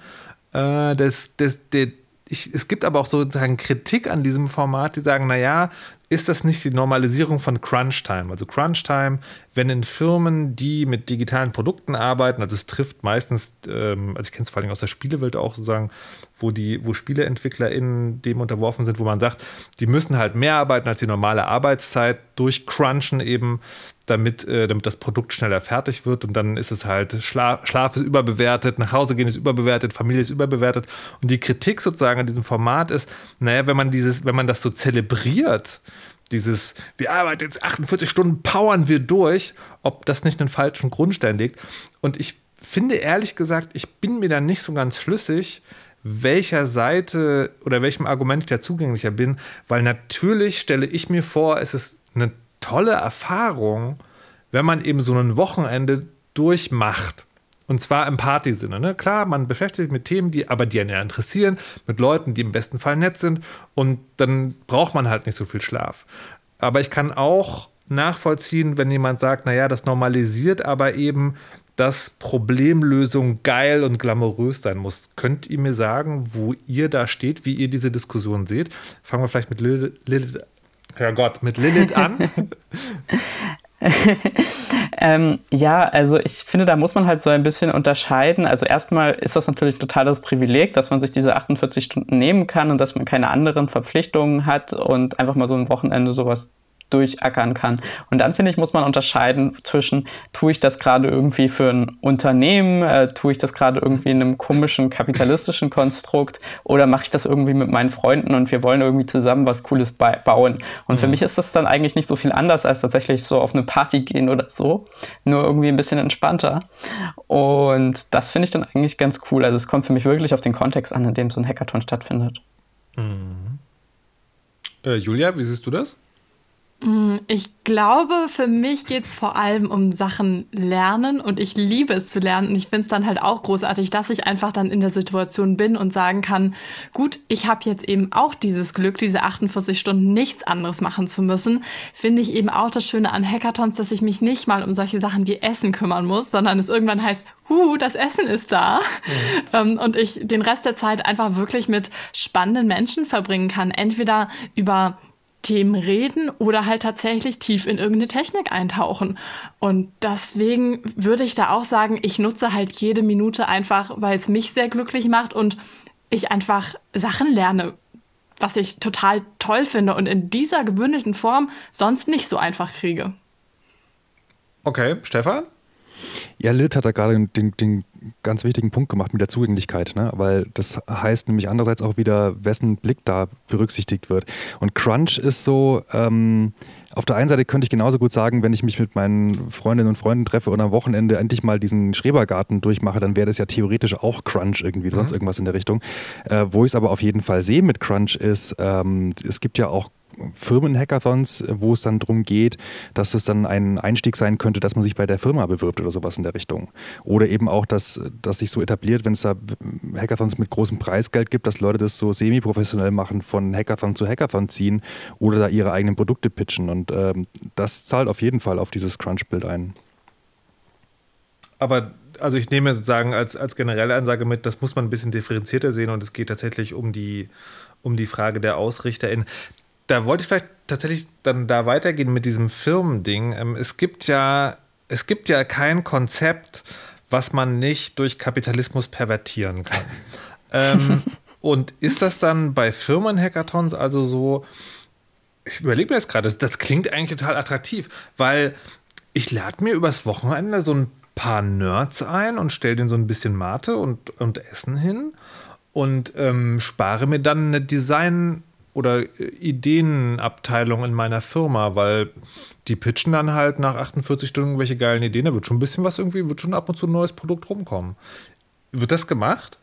Äh, das, das, das, ich, es gibt aber auch sozusagen Kritik an diesem Format, die sagen, naja, ist das nicht die Normalisierung von Crunch-Time? Also Crunch-Time, wenn in Firmen, die mit digitalen Produkten arbeiten, also es trifft meistens, ähm, also ich kenne es vor allem aus der Spielewelt auch sozusagen, wo die, wo SpieleentwicklerInnen dem unterworfen sind, wo man sagt, die müssen halt mehr arbeiten als die normale Arbeitszeit durch Crunchen eben, damit, äh, damit das Produkt schneller fertig wird. Und dann ist es halt, Schla Schlaf ist überbewertet, nach Hause gehen ist überbewertet, Familie ist überbewertet. Und die Kritik sozusagen an diesem Format ist, naja, wenn man dieses, wenn man das so zelebriert, dieses, wir arbeiten jetzt 48 Stunden, powern wir durch, ob das nicht einen falschen Grundstein legt. Und ich finde ehrlich gesagt, ich bin mir da nicht so ganz schlüssig, welcher Seite oder welchem Argument ich da zugänglicher bin, weil natürlich stelle ich mir vor, es ist eine tolle Erfahrung, wenn man eben so ein Wochenende durchmacht. Und zwar im Partysinne. Ne? Klar, man beschäftigt sich mit Themen, die aber die einen interessieren, mit Leuten, die im besten Fall nett sind. Und dann braucht man halt nicht so viel Schlaf. Aber ich kann auch nachvollziehen, wenn jemand sagt, naja, das normalisiert aber eben, dass Problemlösung geil und glamourös sein muss. Könnt ihr mir sagen, wo ihr da steht, wie ihr diese Diskussion seht? Fangen wir vielleicht mit Lilith, Herrgott, mit Lilith an. ähm, ja, also ich finde, da muss man halt so ein bisschen unterscheiden. Also erstmal ist das natürlich total das Privileg, dass man sich diese 48 Stunden nehmen kann und dass man keine anderen Verpflichtungen hat und einfach mal so ein Wochenende sowas durchackern kann. Und dann finde ich, muss man unterscheiden zwischen, tue ich das gerade irgendwie für ein Unternehmen, äh, tue ich das gerade irgendwie in einem komischen kapitalistischen Konstrukt oder mache ich das irgendwie mit meinen Freunden und wir wollen irgendwie zusammen was Cooles bauen. Und mhm. für mich ist das dann eigentlich nicht so viel anders als tatsächlich so auf eine Party gehen oder so, nur irgendwie ein bisschen entspannter. Und das finde ich dann eigentlich ganz cool. Also es kommt für mich wirklich auf den Kontext an, in dem so ein Hackathon stattfindet. Mhm. Äh, Julia, wie siehst du das? Mm, ich glaube, für mich geht es vor allem um Sachen lernen und ich liebe es zu lernen. Und ich finde es dann halt auch großartig, dass ich einfach dann in der Situation bin und sagen kann, gut, ich habe jetzt eben auch dieses Glück, diese 48 Stunden nichts anderes machen zu müssen. Finde ich eben auch das Schöne an Hackathons, dass ich mich nicht mal um solche Sachen wie Essen kümmern muss, sondern es irgendwann heißt, huh, das Essen ist da. Mhm. und ich den Rest der Zeit einfach wirklich mit spannenden Menschen verbringen kann. Entweder über Themen reden oder halt tatsächlich tief in irgendeine Technik eintauchen. Und deswegen würde ich da auch sagen, ich nutze halt jede Minute einfach, weil es mich sehr glücklich macht und ich einfach Sachen lerne, was ich total toll finde und in dieser gebündelten Form sonst nicht so einfach kriege. Okay, Stefan? Ja, Lilith hat da gerade den, den, ganz wichtigen Punkt gemacht mit der Zugänglichkeit, ne? weil das heißt nämlich andererseits auch wieder, wessen Blick da berücksichtigt wird. Und Crunch ist so, ähm, auf der einen Seite könnte ich genauso gut sagen, wenn ich mich mit meinen Freundinnen und Freunden treffe und am Wochenende endlich mal diesen Schrebergarten durchmache, dann wäre das ja theoretisch auch Crunch irgendwie, mhm. sonst irgendwas in der Richtung. Äh, wo ich es aber auf jeden Fall sehe mit Crunch ist, ähm, es gibt ja auch Firmen-Hackathons, wo es dann darum geht, dass es dann ein Einstieg sein könnte, dass man sich bei der Firma bewirbt oder sowas in der Richtung. Oder eben auch, dass, dass sich so etabliert, wenn es da Hackathons mit großem Preisgeld gibt, dass Leute das so semi-professionell machen, von Hackathon zu Hackathon ziehen oder da ihre eigenen Produkte pitchen. Und ähm, das zahlt auf jeden Fall auf dieses Crunch-Bild ein. Aber also ich nehme sozusagen als, als generelle Ansage mit, das muss man ein bisschen differenzierter sehen und es geht tatsächlich um die, um die Frage der AusrichterInnen da wollte ich vielleicht tatsächlich dann da weitergehen mit diesem Firmending. Ähm, es gibt ja, es gibt ja kein Konzept, was man nicht durch Kapitalismus pervertieren kann. ähm, und ist das dann bei Firmen-Hackathons also so, ich überlege mir das gerade, das, das klingt eigentlich total attraktiv, weil ich lade mir übers Wochenende so ein paar Nerds ein und stelle denen so ein bisschen Mate und, und Essen hin und ähm, spare mir dann eine Design- oder äh, Ideenabteilung in meiner Firma, weil die pitchen dann halt nach 48 Stunden irgendwelche geilen Ideen. Da wird schon ein bisschen was irgendwie, wird schon ab und zu ein neues Produkt rumkommen. Wird das gemacht?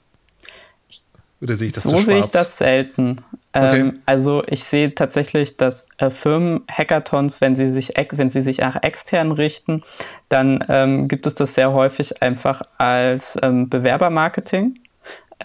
Oder sehe ich das so sehe ich das selten. Okay. Ähm, also ich sehe tatsächlich, dass äh, Firmen Hackathons, wenn sie sich wenn sie sich nach extern richten, dann ähm, gibt es das sehr häufig einfach als ähm, Bewerbermarketing.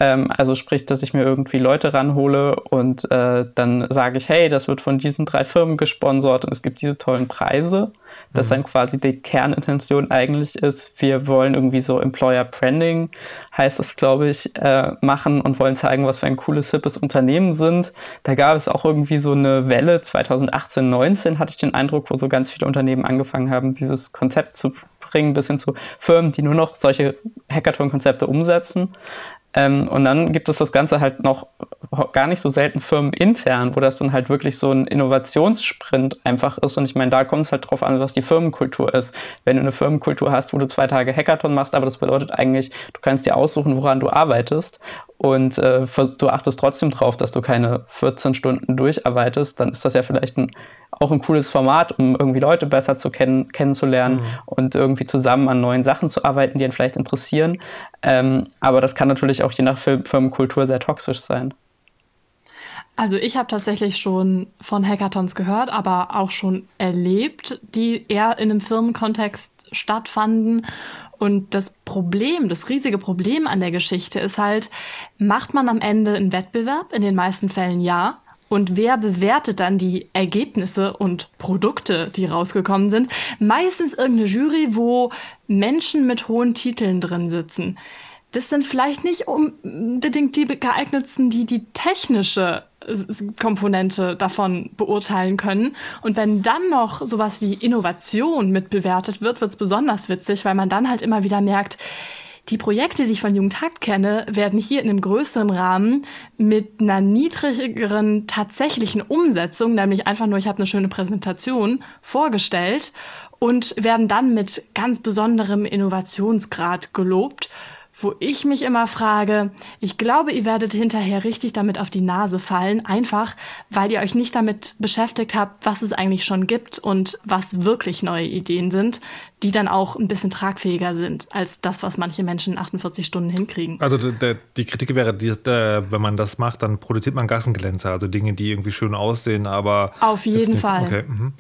Ähm, also sprich, dass ich mir irgendwie Leute ranhole und äh, dann sage ich, hey, das wird von diesen drei Firmen gesponsert und es gibt diese tollen Preise. Das mhm. dann quasi die Kernintention eigentlich ist, wir wollen irgendwie so Employer Branding, heißt das, glaube ich, äh, machen und wollen zeigen, was für ein cooles, hippes Unternehmen sind. Da gab es auch irgendwie so eine Welle, 2018, 19 hatte ich den Eindruck, wo so ganz viele Unternehmen angefangen haben, dieses Konzept zu bringen, bis hin zu Firmen, die nur noch solche Hackathon-Konzepte umsetzen. Ähm, und dann gibt es das Ganze halt noch gar nicht so selten firmenintern, wo das dann halt wirklich so ein Innovationssprint einfach ist. Und ich meine, da kommt es halt drauf an, was die Firmenkultur ist. Wenn du eine Firmenkultur hast, wo du zwei Tage Hackathon machst, aber das bedeutet eigentlich, du kannst dir aussuchen, woran du arbeitest und äh, du achtest trotzdem drauf, dass du keine 14 Stunden durcharbeitest, dann ist das ja vielleicht ein, auch ein cooles Format, um irgendwie Leute besser zu kennen, kennenzulernen mhm. und irgendwie zusammen an neuen Sachen zu arbeiten, die ihn vielleicht interessieren. Ähm, aber das kann natürlich auch je nach Firmenkultur sehr toxisch sein. Also ich habe tatsächlich schon von Hackathons gehört, aber auch schon erlebt, die eher in einem Firmenkontext stattfanden. Und das Problem, das riesige Problem an der Geschichte ist halt, macht man am Ende einen Wettbewerb? In den meisten Fällen ja. Und wer bewertet dann die Ergebnisse und Produkte, die rausgekommen sind? Meistens irgendeine Jury, wo Menschen mit hohen Titeln drin sitzen. Das sind vielleicht nicht unbedingt die geeignetsten, die die technische Komponente davon beurteilen können. Und wenn dann noch sowas wie Innovation mitbewertet wird, wird es besonders witzig, weil man dann halt immer wieder merkt, die Projekte, die ich von Jugendhakt kenne, werden hier in einem größeren Rahmen mit einer niedrigeren tatsächlichen Umsetzung, nämlich einfach nur, ich habe eine schöne Präsentation, vorgestellt und werden dann mit ganz besonderem Innovationsgrad gelobt wo ich mich immer frage, ich glaube, ihr werdet hinterher richtig damit auf die Nase fallen, einfach weil ihr euch nicht damit beschäftigt habt, was es eigentlich schon gibt und was wirklich neue Ideen sind, die dann auch ein bisschen tragfähiger sind als das, was manche Menschen in 48 Stunden hinkriegen. Also die Kritik wäre, der, wenn man das macht, dann produziert man Gassenglänzer, also Dinge, die irgendwie schön aussehen, aber... Auf jeden Fall. Okay. Mhm.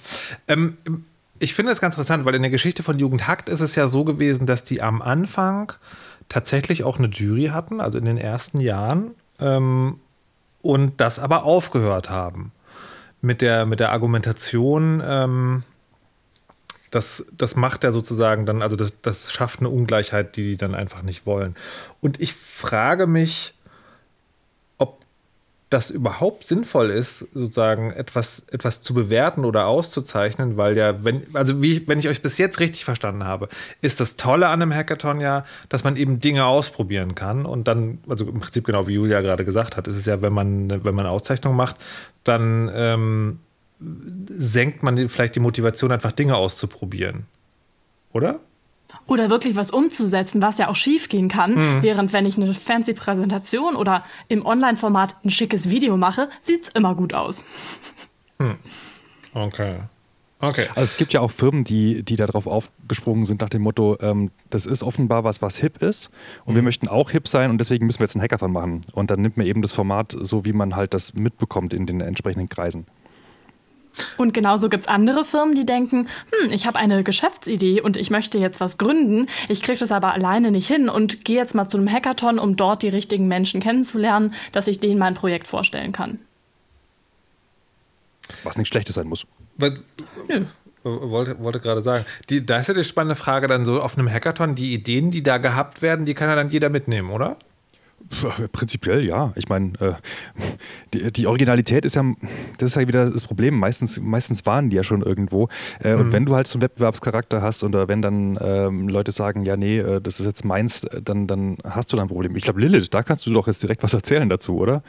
Ähm, ich finde es ganz interessant, weil in der Geschichte von Jugend Hackt ist es ja so gewesen, dass die am Anfang tatsächlich auch eine Jury hatten, also in den ersten Jahren, ähm, und das aber aufgehört haben. Mit der, mit der Argumentation, ähm, das, das macht ja sozusagen dann, also das, das schafft eine Ungleichheit, die die dann einfach nicht wollen. Und ich frage mich, das überhaupt sinnvoll ist, sozusagen etwas, etwas zu bewerten oder auszuzeichnen, weil ja, wenn, also wie, wenn ich euch bis jetzt richtig verstanden habe, ist das Tolle an einem Hackathon ja, dass man eben Dinge ausprobieren kann und dann, also im Prinzip genau wie Julia gerade gesagt hat, ist es ja, wenn man, wenn man Auszeichnung macht, dann ähm, senkt man vielleicht die Motivation, einfach Dinge auszuprobieren. Oder? Oder wirklich was umzusetzen, was ja auch schief gehen kann. Mhm. Während wenn ich eine fancy Präsentation oder im Online-Format ein schickes Video mache, sieht es immer gut aus. Hm. Okay. Okay. Also es gibt ja auch Firmen, die, die darauf aufgesprungen sind nach dem Motto, ähm, das ist offenbar was, was hip ist und mhm. wir möchten auch hip sein und deswegen müssen wir jetzt einen Hackathon machen. Und dann nimmt man eben das Format so, wie man halt das mitbekommt in den entsprechenden Kreisen. Und genauso gibt es andere Firmen, die denken, hm, ich habe eine Geschäftsidee und ich möchte jetzt was gründen, ich kriege das aber alleine nicht hin und gehe jetzt mal zu einem Hackathon, um dort die richtigen Menschen kennenzulernen, dass ich denen mein Projekt vorstellen kann. Was nichts Schlechtes sein muss. Was, ja. Wollte, wollte gerade sagen. Die, da ist ja die spannende Frage dann so auf einem Hackathon, die Ideen, die da gehabt werden, die kann ja dann jeder mitnehmen, oder? Prinzipiell ja. Ich meine, äh, die, die, Originalität ist ja, das ist ja wieder das Problem. Meistens, meistens waren die ja schon irgendwo. Äh, mhm. Und wenn du halt so einen Wettbewerbscharakter hast oder wenn dann ähm, Leute sagen, ja, nee, äh, das ist jetzt meins, dann, dann hast du da ein Problem. Ich glaube, Lilith, da kannst du doch jetzt direkt was erzählen dazu, oder?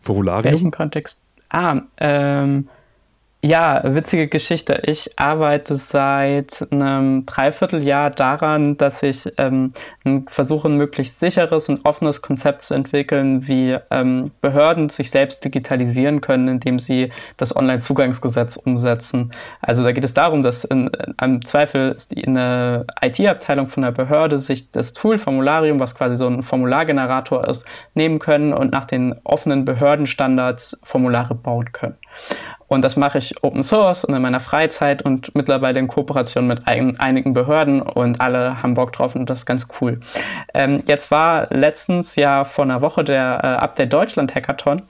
Formularium? Welchen Kontext? Ah, ähm, Ja, witzige Geschichte. Ich arbeite seit einem Dreivierteljahr daran, dass ich ähm, versuche, ein möglichst sicheres und offenes Konzept zu entwickeln, wie ähm, Behörden sich selbst digitalisieren können, indem sie das Online-Zugangsgesetz umsetzen. Also da geht es darum, dass in, in einem Zweifel eine IT-Abteilung von der Behörde sich das Tool Formularium, was quasi so ein Formulargenerator ist, nehmen können und nach den offenen Behördenstandards Formulare bauen können. Und das mache ich Open Source und in meiner Freizeit und mittlerweile in Kooperation mit ein, einigen Behörden und alle haben Bock drauf und das ist ganz cool. Ähm, jetzt war letztens ja vor einer Woche der äh, Update Deutschland Hackathon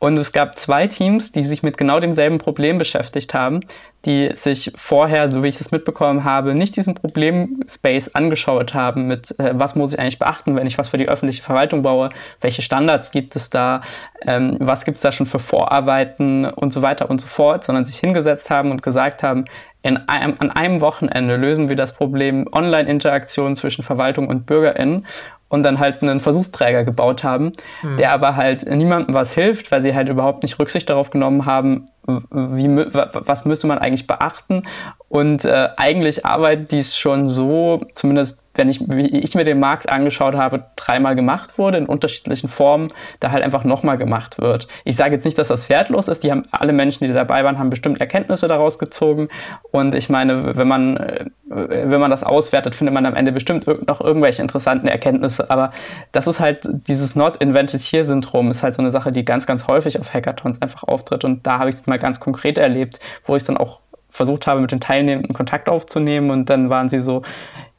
und es gab zwei Teams, die sich mit genau demselben Problem beschäftigt haben, die sich vorher, so wie ich es mitbekommen habe, nicht diesen Problemspace angeschaut haben mit, äh, was muss ich eigentlich beachten, wenn ich was für die öffentliche Verwaltung baue, welche Standards gibt es da, ähm, was gibt es da schon für Vorarbeiten und so weiter und so fort, sondern sich hingesetzt haben und gesagt haben, in einem, an einem Wochenende lösen wir das Problem Online-Interaktion zwischen Verwaltung und BürgerInnen und dann halt einen Versuchsträger gebaut haben, mhm. der aber halt niemandem was hilft, weil sie halt überhaupt nicht Rücksicht darauf genommen haben, wie, was müsste man eigentlich beachten. Und äh, eigentlich arbeitet dies schon so, zumindest wenn ich, wie ich mir den Markt angeschaut habe, dreimal gemacht wurde in unterschiedlichen Formen, da halt einfach nochmal gemacht wird. Ich sage jetzt nicht, dass das wertlos ist. Die haben alle Menschen, die dabei waren, haben bestimmt Erkenntnisse daraus gezogen. Und ich meine, wenn man, äh, wenn man das auswertet, findet man am Ende bestimmt noch irgendwelche interessanten Erkenntnisse. Aber das ist halt dieses Not Invented Here Syndrom ist halt so eine Sache, die ganz, ganz häufig auf Hackathons einfach auftritt. Und da habe ich es mal ganz konkret erlebt, wo ich dann auch versucht habe, mit den Teilnehmenden Kontakt aufzunehmen und dann waren sie so,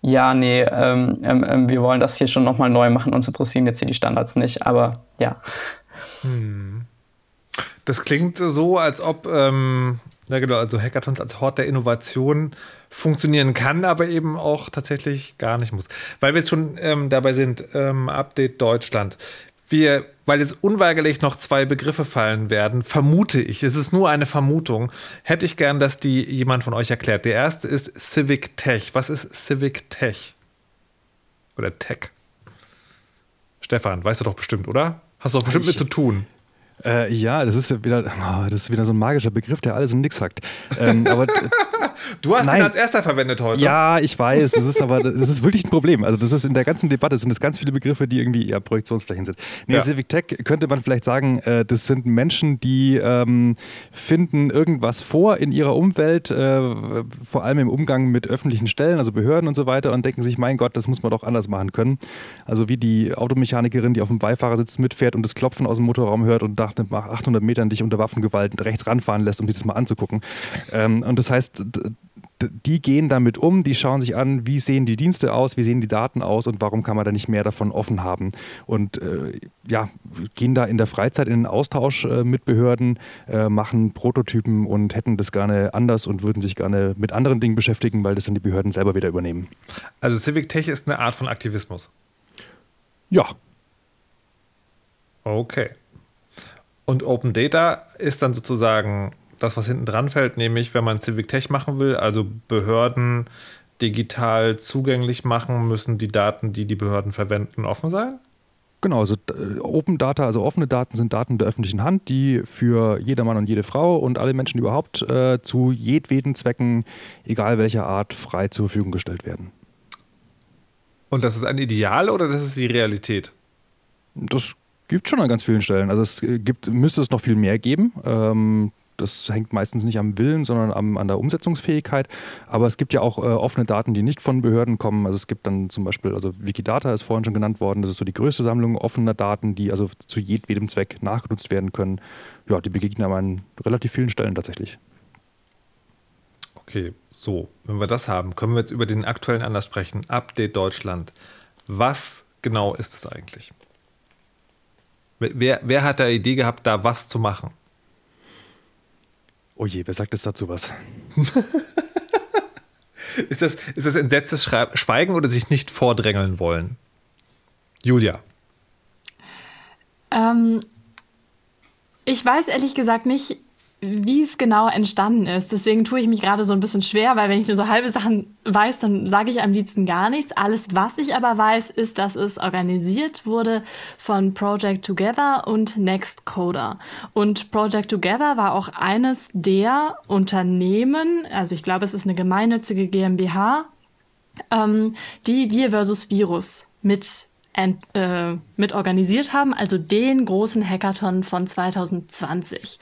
ja, nee, ähm, ähm, ähm, wir wollen das hier schon nochmal neu machen, uns interessieren jetzt hier die Standards nicht, aber ja. Hm. Das klingt so, als ob, ähm, ja genau, also Hackathons als Hort der Innovation funktionieren kann, aber eben auch tatsächlich gar nicht muss. Weil wir jetzt schon ähm, dabei sind, ähm, Update Deutschland wir, weil jetzt unweigerlich noch zwei Begriffe fallen werden, vermute ich, es ist nur eine Vermutung, hätte ich gern, dass die jemand von euch erklärt. Der erste ist Civic Tech. Was ist Civic Tech? Oder Tech? Stefan, weißt du doch bestimmt, oder? Hast du doch bestimmt ich, mit zu tun. Äh, ja, das ist wieder, oh, das ist wieder so ein magischer Begriff, der alles in nix hackt. Ähm, aber Du hast Nein. ihn als erster verwendet heute. Ja, ich weiß. Das ist aber das ist wirklich ein Problem. Also das ist in der ganzen Debatte sind es ganz viele Begriffe, die irgendwie ja, Projektionsflächen sind. Nee, ja. Civic Tech könnte man vielleicht sagen, äh, das sind Menschen, die ähm, finden irgendwas vor in ihrer Umwelt, äh, vor allem im Umgang mit öffentlichen Stellen, also Behörden und so weiter und denken sich, mein Gott, das muss man doch anders machen können. Also wie die Automechanikerin, die auf dem Beifahrersitz mitfährt und das Klopfen aus dem Motorraum hört und nach 800 Metern dich unter Waffengewalt rechts ranfahren lässt, um sich das mal anzugucken. Ähm, und das heißt, die gehen damit um, die schauen sich an, wie sehen die Dienste aus, wie sehen die Daten aus und warum kann man da nicht mehr davon offen haben. Und äh, ja, gehen da in der Freizeit in den Austausch äh, mit Behörden, äh, machen Prototypen und hätten das gerne anders und würden sich gerne mit anderen Dingen beschäftigen, weil das dann die Behörden selber wieder übernehmen. Also Civic Tech ist eine Art von Aktivismus. Ja. Okay. Und Open Data ist dann sozusagen das, was hinten dran fällt, nämlich wenn man Civic Tech machen will, also Behörden digital zugänglich machen, müssen die Daten, die die Behörden verwenden, offen sein? Genau, also äh, Open Data, also offene Daten sind Daten der öffentlichen Hand, die für jedermann und jede Frau und alle Menschen überhaupt äh, zu jedweden Zwecken, egal welcher Art, frei zur Verfügung gestellt werden. Und das ist ein Ideal oder das ist die Realität? Das gibt schon an ganz vielen Stellen. Also es äh, gibt, müsste es noch viel mehr geben. Ähm, das hängt meistens nicht am Willen, sondern am, an der Umsetzungsfähigkeit. Aber es gibt ja auch äh, offene Daten, die nicht von Behörden kommen. Also es gibt dann zum Beispiel, also Wikidata ist vorhin schon genannt worden, das ist so die größte Sammlung offener Daten, die also zu jedem Zweck nachgenutzt werden können. Ja, die begegnen an relativ vielen Stellen tatsächlich. Okay, so, wenn wir das haben, können wir jetzt über den aktuellen Anlass sprechen. Update Deutschland. Was genau ist es eigentlich? Wer, wer hat da Idee gehabt, da was zu machen? Oh je, wer sagt jetzt dazu was? ist, das, ist das entsetztes Schweigen oder sich nicht vordrängeln wollen? Julia. Ähm, ich weiß ehrlich gesagt nicht, wie es genau entstanden ist. Deswegen tue ich mich gerade so ein bisschen schwer, weil wenn ich nur so halbe Sachen weiß, dann sage ich am liebsten gar nichts. Alles, was ich aber weiß, ist, dass es organisiert wurde von Project Together und Next Coder. Und Project Together war auch eines der Unternehmen, also ich glaube, es ist eine gemeinnützige GmbH, ähm, die Wir versus Virus mit äh, mit organisiert haben, also den großen Hackathon von 2020.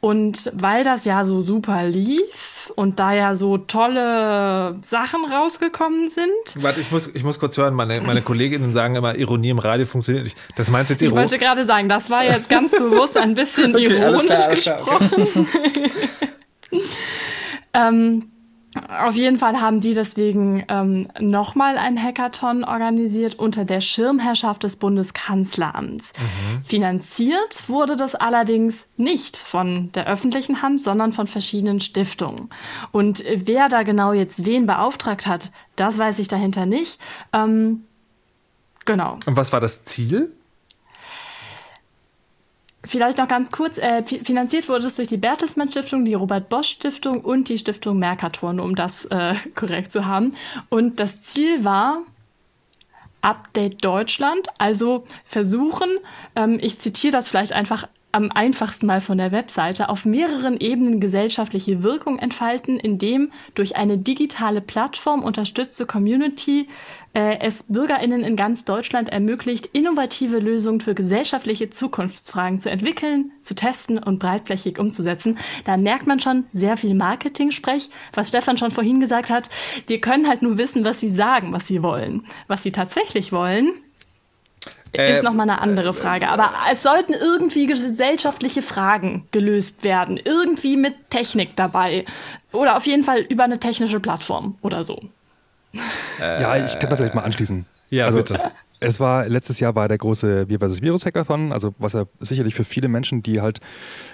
Und weil das ja so super lief und da ja so tolle Sachen rausgekommen sind. Warte, ich muss, ich muss kurz hören, meine, meine Kolleginnen sagen immer, Ironie im Radio funktioniert nicht. Das meinst du jetzt ironisch? Ich wollte gerade sagen, das war jetzt ganz bewusst ein bisschen okay, ironisch klar, gesprochen. ähm, auf jeden Fall haben die deswegen ähm, nochmal ein Hackathon organisiert unter der Schirmherrschaft des Bundeskanzleramts. Mhm. Finanziert wurde das allerdings nicht von der öffentlichen Hand, sondern von verschiedenen Stiftungen. Und wer da genau jetzt wen beauftragt hat, das weiß ich dahinter nicht. Ähm, genau. Und was war das Ziel? Vielleicht noch ganz kurz, äh, finanziert wurde es durch die Bertelsmann Stiftung, die Robert Bosch Stiftung und die Stiftung Mercator, um das äh, korrekt zu haben. Und das Ziel war, Update Deutschland, also versuchen, ähm, ich zitiere das vielleicht einfach am einfachsten mal von der Webseite, auf mehreren Ebenen gesellschaftliche Wirkung entfalten, indem durch eine digitale Plattform unterstützte Community äh, es Bürgerinnen in ganz Deutschland ermöglicht, innovative Lösungen für gesellschaftliche Zukunftsfragen zu entwickeln, zu testen und breitflächig umzusetzen. Da merkt man schon sehr viel Marketing-Sprech, was Stefan schon vorhin gesagt hat. Wir können halt nur wissen, was sie sagen, was sie wollen. Was sie tatsächlich wollen, ist äh, nochmal eine andere Frage. Aber es sollten irgendwie gesellschaftliche Fragen gelöst werden. Irgendwie mit Technik dabei. Oder auf jeden Fall über eine technische Plattform oder so. Ja, ich kann da vielleicht mal anschließen. Ja, also, bitte. Es war letztes Jahr war der große Wir vs. Virus Hackathon, also was ja sicherlich für viele Menschen, die halt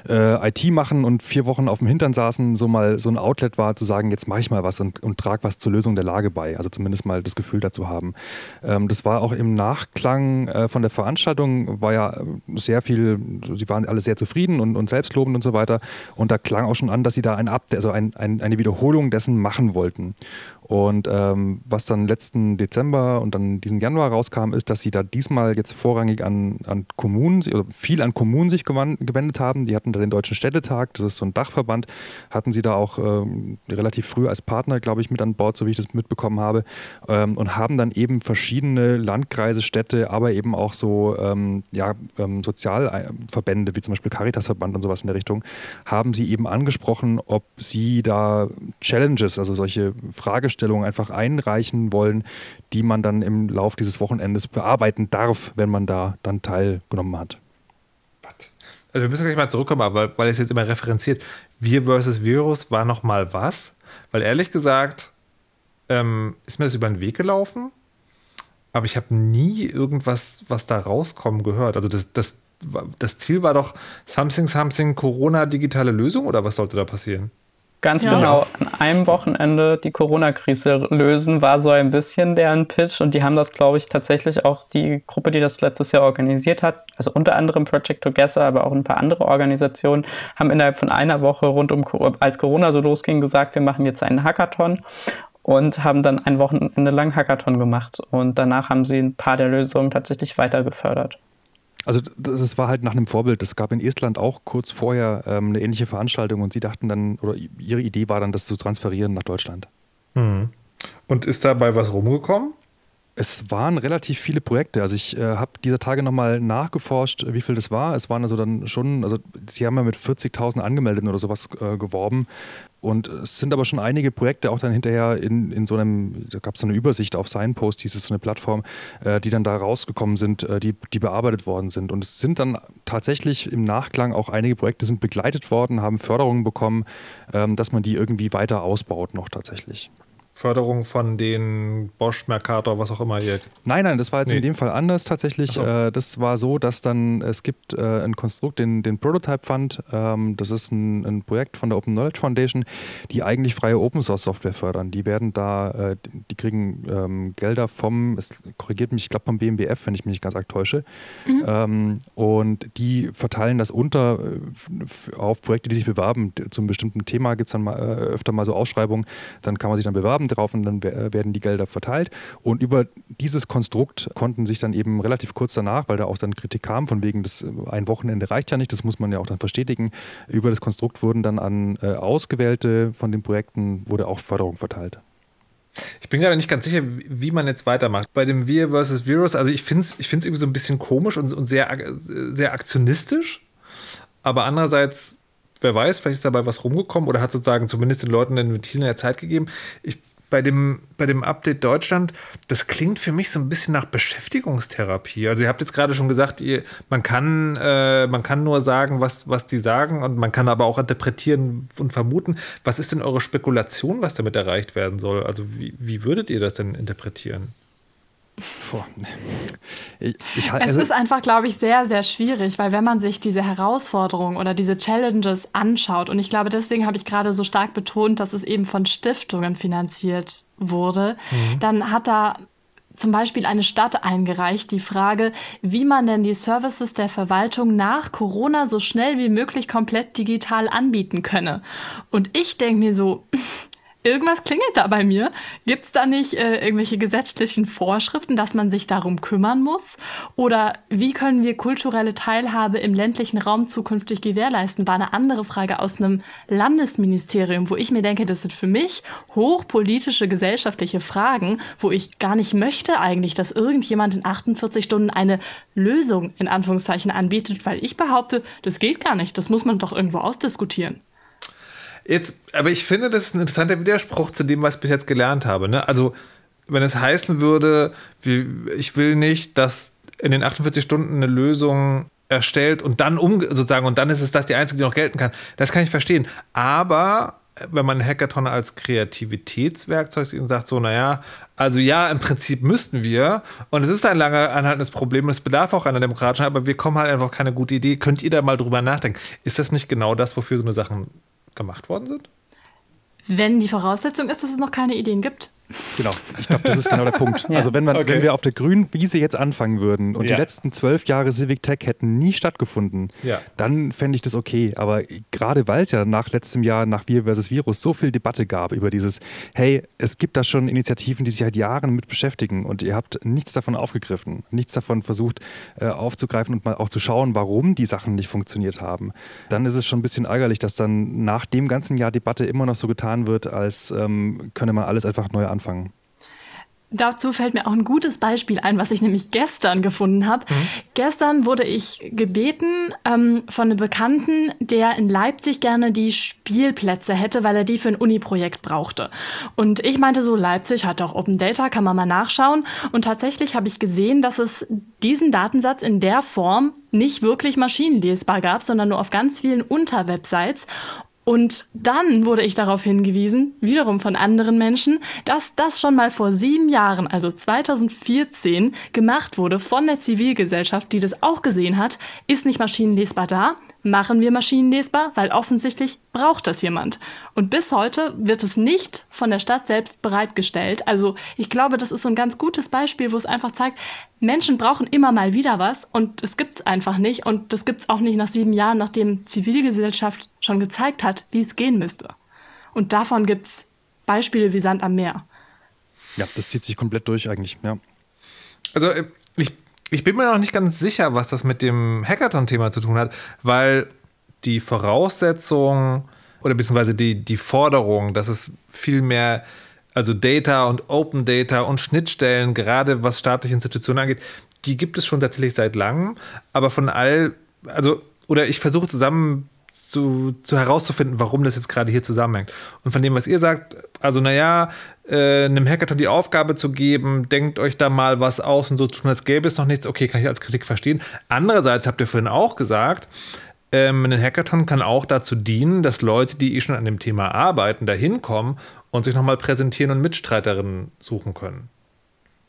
äh, IT machen und vier Wochen auf dem Hintern saßen, so mal so ein Outlet war, zu sagen, jetzt mache ich mal was und, und trage was zur Lösung der Lage bei. Also zumindest mal das Gefühl dazu haben. Ähm, das war auch im Nachklang äh, von der Veranstaltung, war ja sehr viel, sie waren alle sehr zufrieden und, und selbstlobend und so weiter. Und da klang auch schon an, dass sie da ein Update, also ein, ein, eine Wiederholung dessen machen wollten. Und ähm, was dann letzten Dezember und dann diesen Januar rauskam, ist, dass sie da diesmal jetzt vorrangig an, an Kommunen, oder viel an Kommunen sich gewendet haben. Die hatten da den Deutschen Städtetag, das ist so ein Dachverband, hatten sie da auch ähm, relativ früh als Partner, glaube ich, mit an Bord, so wie ich das mitbekommen habe, ähm, und haben dann eben verschiedene Landkreise, Städte, aber eben auch so ähm, ja, ähm, Sozialverbände, wie zum Beispiel Caritasverband und sowas in der Richtung, haben sie eben angesprochen, ob sie da Challenges, also solche Fragestellungen, Fragestellungen einfach einreichen wollen, die man dann im Lauf dieses Wochenendes bearbeiten darf, wenn man da dann teilgenommen hat. Was? Also wir müssen gleich mal zurückkommen, aber weil es jetzt immer referenziert, Wir versus Virus war noch mal was? Weil ehrlich gesagt ähm, ist mir das über den Weg gelaufen, aber ich habe nie irgendwas, was da rauskommen, gehört. Also das, das, das Ziel war doch Something Something Corona digitale Lösung oder was sollte da passieren? Ganz ja. genau. An einem Wochenende die Corona-Krise lösen, war so ein bisschen deren Pitch. Und die haben das, glaube ich, tatsächlich auch die Gruppe, die das letztes Jahr organisiert hat, also unter anderem Project Together, aber auch ein paar andere Organisationen, haben innerhalb von einer Woche rund um, als Corona so losging, gesagt, wir machen jetzt einen Hackathon und haben dann ein Wochenende lang Hackathon gemacht. Und danach haben sie ein paar der Lösungen tatsächlich weiter gefördert. Also das war halt nach einem Vorbild. Es gab in Estland auch kurz vorher ähm, eine ähnliche Veranstaltung und sie dachten dann, oder ihre Idee war dann, das zu transferieren nach Deutschland. Mhm. Und ist dabei was rumgekommen? Es waren relativ viele Projekte. Also ich äh, habe dieser Tage nochmal nachgeforscht, wie viel das war. Es waren also dann schon, also sie haben ja mit 40.000 Angemeldeten oder sowas äh, geworben. Und es sind aber schon einige Projekte auch dann hinterher in, in so einem, da gab es so eine Übersicht auf Signpost, hieß es so eine Plattform, äh, die dann da rausgekommen sind, äh, die, die bearbeitet worden sind. Und es sind dann tatsächlich im Nachklang auch einige Projekte sind begleitet worden, haben Förderungen bekommen, ähm, dass man die irgendwie weiter ausbaut noch tatsächlich. Förderung von den Bosch, Mercator, was auch immer hier. Nein, nein, das war jetzt nee. in dem Fall anders tatsächlich. So. Äh, das war so, dass dann, es gibt äh, ein Konstrukt, den, den Prototype Fund. Ähm, das ist ein, ein, Projekt von der Open Knowledge Foundation, die eigentlich freie Open Source Software fördern. Die werden da, äh, die kriegen ähm, Gelder vom, es korrigiert mich, ich glaube vom BMBF, wenn ich mich nicht ganz arg täusche. Mhm. Ähm, und die verteilen das unter äh, auf Projekte, die sich bewerben. Zum bestimmten Thema gibt es dann mal, äh, öfter mal so Ausschreibungen. Dann kann man sich dann bewerben drauf und dann äh, werden die Gelder verteilt. Und über dieses Konstrukt konnten sich dann eben relativ kurz danach, weil da auch dann Kritik kam, von wegen, das äh, ein Wochenende reicht ja nicht, das muss man ja auch dann verstetigen, über das Konstrukt wurden dann an äh, Ausgewählte von den Projekten, wurde auch Förderung verteilt. Ich bin gerade nicht ganz sicher, wie man jetzt weitermacht. Bei dem Wir versus Virus, also ich finde es ich irgendwie so ein bisschen komisch und, und sehr, sehr aktionistisch. Aber andererseits, wer weiß, vielleicht ist dabei was rumgekommen oder hat sozusagen zumindest den Leuten den Ventilen der Zeit gegeben. Ich bei dem, bei dem Update Deutschland, das klingt für mich so ein bisschen nach Beschäftigungstherapie. Also ihr habt jetzt gerade schon gesagt, ihr, man, kann, äh, man kann nur sagen, was, was die sagen und man kann aber auch interpretieren und vermuten. Was ist denn eure Spekulation, was damit erreicht werden soll? Also wie, wie würdet ihr das denn interpretieren? Ich, ich, also es ist einfach, glaube ich, sehr, sehr schwierig, weil wenn man sich diese Herausforderungen oder diese Challenges anschaut, und ich glaube, deswegen habe ich gerade so stark betont, dass es eben von Stiftungen finanziert wurde, mhm. dann hat da zum Beispiel eine Stadt eingereicht, die Frage, wie man denn die Services der Verwaltung nach Corona so schnell wie möglich komplett digital anbieten könne. Und ich denke mir so, irgendwas klingelt da bei mir. Gibt es da nicht äh, irgendwelche gesetzlichen Vorschriften, dass man sich darum kümmern muss? Oder wie können wir kulturelle Teilhabe im ländlichen Raum zukünftig gewährleisten? War eine andere Frage aus einem Landesministerium, wo ich mir denke, das sind für mich hochpolitische gesellschaftliche Fragen, wo ich gar nicht möchte eigentlich, dass irgendjemand in 48 Stunden eine Lösung in Anführungszeichen anbietet, weil ich behaupte, das geht gar nicht. Das muss man doch irgendwo ausdiskutieren. Jetzt, aber ich finde, das ist ein interessanter Widerspruch zu dem, was ich bis jetzt gelernt habe. Ne? Also, wenn es heißen würde, wie, ich will nicht, dass in den 48 Stunden eine Lösung erstellt und dann um sozusagen und dann ist es das die einzige, die noch gelten kann. Das kann ich verstehen. Aber wenn man Hackathon als Kreativitätswerkzeug sieht und sagt so, naja, also ja, im Prinzip müssten wir und es ist ein lange anhaltendes Problem, es bedarf auch einer demokratischen, aber wir kommen halt einfach keine gute Idee. Könnt ihr da mal drüber nachdenken? Ist das nicht genau das, wofür so eine Sachen gemacht worden sind? Wenn die Voraussetzung ist, dass es noch keine Ideen gibt. Genau, ich glaube, das ist genau der Punkt. ja. Also wenn, man, okay. wenn wir auf der grünen Wiese jetzt anfangen würden und ja. die letzten zwölf Jahre Civic Tech hätten nie stattgefunden, ja. dann fände ich das okay. Aber gerade weil es ja nach letztem Jahr, nach Wir versus Virus, so viel Debatte gab über dieses, hey, es gibt da schon Initiativen, die sich seit Jahren mit beschäftigen und ihr habt nichts davon aufgegriffen, nichts davon versucht äh, aufzugreifen und mal auch zu schauen, warum die Sachen nicht funktioniert haben, dann ist es schon ein bisschen ärgerlich, dass dann nach dem ganzen Jahr Debatte immer noch so getan wird, als ähm, könne man alles einfach neu anfangen anfangen. Dazu fällt mir auch ein gutes Beispiel ein, was ich nämlich gestern gefunden habe. Mhm. Gestern wurde ich gebeten ähm, von einem Bekannten, der in Leipzig gerne die Spielplätze hätte, weil er die für ein Uni-Projekt brauchte. Und ich meinte so, Leipzig hat auch Open Data, kann man mal nachschauen. Und tatsächlich habe ich gesehen, dass es diesen Datensatz in der Form nicht wirklich maschinenlesbar gab, sondern nur auf ganz vielen Unterwebsites. Und dann wurde ich darauf hingewiesen, wiederum von anderen Menschen, dass das schon mal vor sieben Jahren, also 2014, gemacht wurde von der Zivilgesellschaft, die das auch gesehen hat, ist nicht maschinenlesbar da, machen wir maschinenlesbar, weil offensichtlich braucht das jemand. Und bis heute wird es nicht von der Stadt selbst bereitgestellt. Also ich glaube, das ist so ein ganz gutes Beispiel, wo es einfach zeigt, Menschen brauchen immer mal wieder was und es gibt es einfach nicht. Und das gibt es auch nicht nach sieben Jahren, nachdem Zivilgesellschaft schon gezeigt hat, wie es gehen müsste. Und davon gibt es Beispiele wie Sand am Meer. Ja, das zieht sich komplett durch eigentlich, ja. Also äh, ich ich bin mir noch nicht ganz sicher, was das mit dem Hackathon-Thema zu tun hat, weil die Voraussetzung oder beziehungsweise die, die Forderung, dass es viel mehr, also Data und Open Data und Schnittstellen, gerade was staatliche Institutionen angeht, die gibt es schon tatsächlich seit langem. Aber von all, also, oder ich versuche zusammen zu, zu herauszufinden, warum das jetzt gerade hier zusammenhängt. Und von dem, was ihr sagt, also naja, äh, einem Hackathon die Aufgabe zu geben, denkt euch da mal was aus und so tun, als gäbe es noch nichts, okay, kann ich als Kritik verstehen. Andererseits habt ihr vorhin auch gesagt, ähm, ein Hackathon kann auch dazu dienen, dass Leute, die eh schon an dem Thema arbeiten, da hinkommen und sich nochmal präsentieren und Mitstreiterinnen suchen können.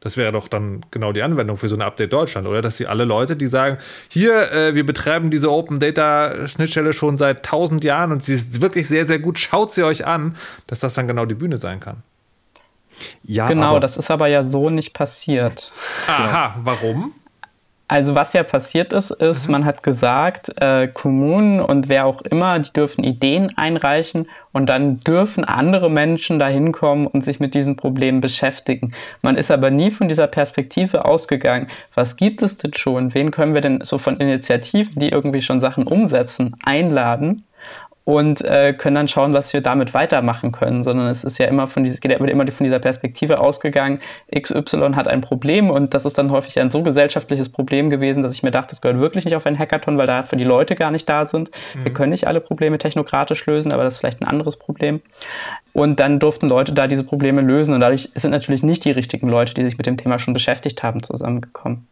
Das wäre doch dann genau die Anwendung für so eine Update Deutschland, oder? Dass sie alle Leute, die sagen, hier, äh, wir betreiben diese Open Data Schnittstelle schon seit tausend Jahren und sie ist wirklich sehr, sehr gut, schaut sie euch an, dass das dann genau die Bühne sein kann. Ja, genau, das ist aber ja so nicht passiert. Aha, warum? Also was ja passiert ist, ist, mhm. man hat gesagt, äh, Kommunen und wer auch immer, die dürfen Ideen einreichen und dann dürfen andere Menschen da hinkommen und sich mit diesen Problemen beschäftigen. Man ist aber nie von dieser Perspektive ausgegangen. Was gibt es denn schon? Wen können wir denn so von Initiativen, die irgendwie schon Sachen umsetzen, einladen? Und äh, können dann schauen, was wir damit weitermachen können, sondern es ist ja immer von dieser, wird immer von dieser Perspektive ausgegangen, XY hat ein Problem und das ist dann häufig ein so gesellschaftliches Problem gewesen, dass ich mir dachte, das gehört wirklich nicht auf ein Hackathon, weil dafür die Leute gar nicht da sind. Mhm. Wir können nicht alle Probleme technokratisch lösen, aber das ist vielleicht ein anderes Problem. Und dann durften Leute da diese Probleme lösen und dadurch sind natürlich nicht die richtigen Leute, die sich mit dem Thema schon beschäftigt haben, zusammengekommen.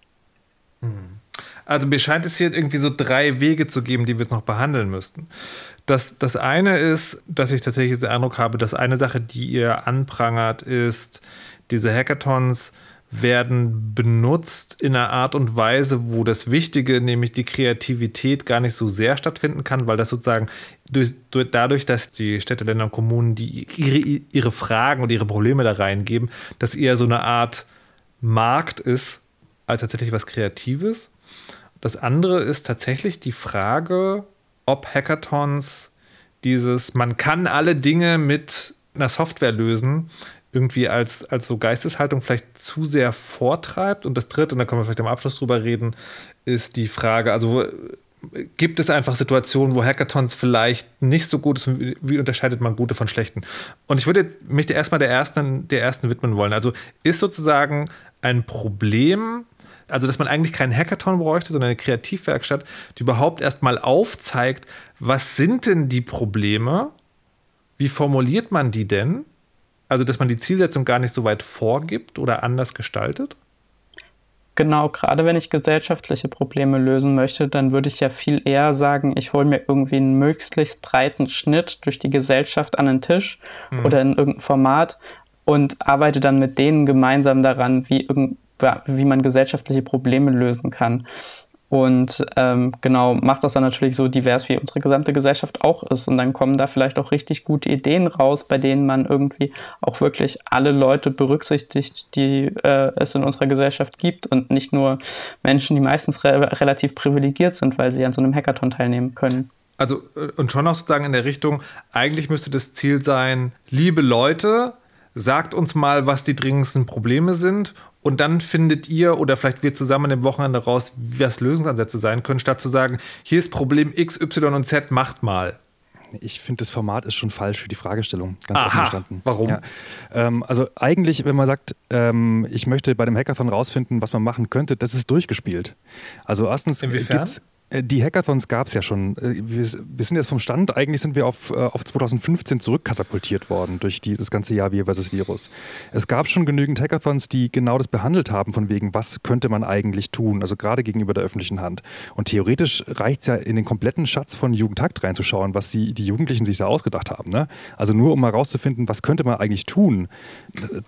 Mhm. Also mir scheint es hier irgendwie so drei Wege zu geben, die wir jetzt noch behandeln müssten. Das, das eine ist, dass ich tatsächlich den Eindruck habe, dass eine Sache, die ihr anprangert, ist, diese Hackathons werden benutzt in einer Art und Weise, wo das Wichtige, nämlich die Kreativität, gar nicht so sehr stattfinden kann, weil das sozusagen durch, durch, dadurch, dass die Städte, Länder und Kommunen die ihre, ihre Fragen und ihre Probleme da reingeben, dass eher so eine Art Markt ist, als tatsächlich was Kreatives. Das andere ist tatsächlich die Frage, ob Hackathons dieses, man kann alle Dinge mit einer Software lösen, irgendwie als, als so Geisteshaltung vielleicht zu sehr vortreibt. Und das dritte, und da können wir vielleicht am Abschluss drüber reden, ist die Frage, also gibt es einfach Situationen, wo Hackathons vielleicht nicht so gut sind? Wie unterscheidet man gute von schlechten? Und ich würde mich erstmal der ersten, der ersten widmen wollen. Also ist sozusagen ein Problem also dass man eigentlich keinen Hackathon bräuchte, sondern eine Kreativwerkstatt, die überhaupt erstmal aufzeigt, was sind denn die Probleme, wie formuliert man die denn? Also dass man die Zielsetzung gar nicht so weit vorgibt oder anders gestaltet? Genau, gerade wenn ich gesellschaftliche Probleme lösen möchte, dann würde ich ja viel eher sagen, ich hole mir irgendwie einen möglichst breiten Schnitt durch die Gesellschaft an den Tisch mhm. oder in irgendein Format und arbeite dann mit denen gemeinsam daran, wie, irgend, wie man gesellschaftliche Probleme lösen kann. Und ähm, genau, macht das dann natürlich so divers, wie unsere gesamte Gesellschaft auch ist. Und dann kommen da vielleicht auch richtig gute Ideen raus, bei denen man irgendwie auch wirklich alle Leute berücksichtigt, die äh, es in unserer Gesellschaft gibt und nicht nur Menschen, die meistens re relativ privilegiert sind, weil sie an so einem Hackathon teilnehmen können. Also, äh, und schon auch sozusagen in der Richtung, eigentlich müsste das Ziel sein, liebe Leute, sagt uns mal, was die dringendsten Probleme sind und dann findet ihr oder vielleicht wir zusammen im Wochenende raus, was Lösungsansätze sein können, statt zu sagen, hier ist Problem X, Y und Z, macht mal. Ich finde, das Format ist schon falsch für die Fragestellung, ganz Aha, offen gestanden. Warum? Ja. Ähm, also eigentlich, wenn man sagt, ähm, ich möchte bei dem Hackathon rausfinden, was man machen könnte, das ist durchgespielt. Also erstens gibt es äh, die Hackathons gab es ja schon. Äh, wir, sind jetzt vom Stand, eigentlich sind wir auf, äh, auf 2015 zurückkatapultiert worden durch die, das ganze Jahr Wir versus Virus. Es gab schon genügend Hackathons, die genau das behandelt haben, von wegen, was könnte man eigentlich tun, also gerade gegenüber der öffentlichen Hand. Und theoretisch reicht es ja in den kompletten Schatz von Jugendtakt reinzuschauen, was die, die Jugendlichen sich da ausgedacht haben. Ne? Also nur um mal rauszufinden, was könnte man eigentlich tun.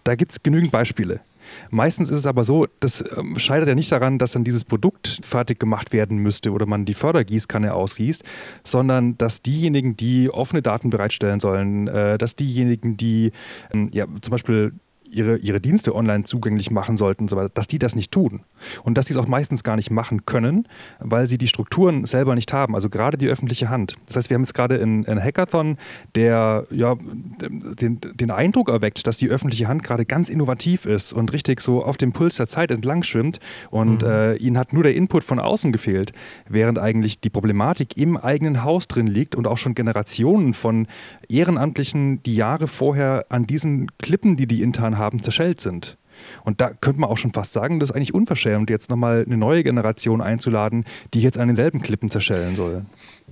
Da gibt es genügend Beispiele. Meistens ist es aber so, das ähm, scheitert ja nicht daran, dass dann dieses Produkt fertig gemacht werden müsste oder man die Fördergießkanne ausgießt, sondern dass diejenigen, die offene Daten bereitstellen sollen, äh, dass diejenigen, die ähm, ja, zum Beispiel ihre, ihre Dienste online zugänglich machen sollten, so dass die das nicht tun. Und dass sie es auch meistens gar nicht machen können, weil sie die Strukturen selber nicht haben, also gerade die öffentliche Hand. Das heißt, wir haben jetzt gerade einen, einen Hackathon, der ja, den, den Eindruck erweckt, dass die öffentliche Hand gerade ganz innovativ ist und richtig so auf dem Puls der Zeit entlang schwimmt und mhm. äh, ihnen hat nur der Input von außen gefehlt, während eigentlich die Problematik im eigenen Haus drin liegt und auch schon Generationen von Ehrenamtlichen, die Jahre vorher an diesen Klippen, die die intern haben, haben, zerschellt sind. Und da könnte man auch schon fast sagen, das ist eigentlich unverschämt, jetzt nochmal eine neue Generation einzuladen, die jetzt an denselben Klippen zerschellen soll.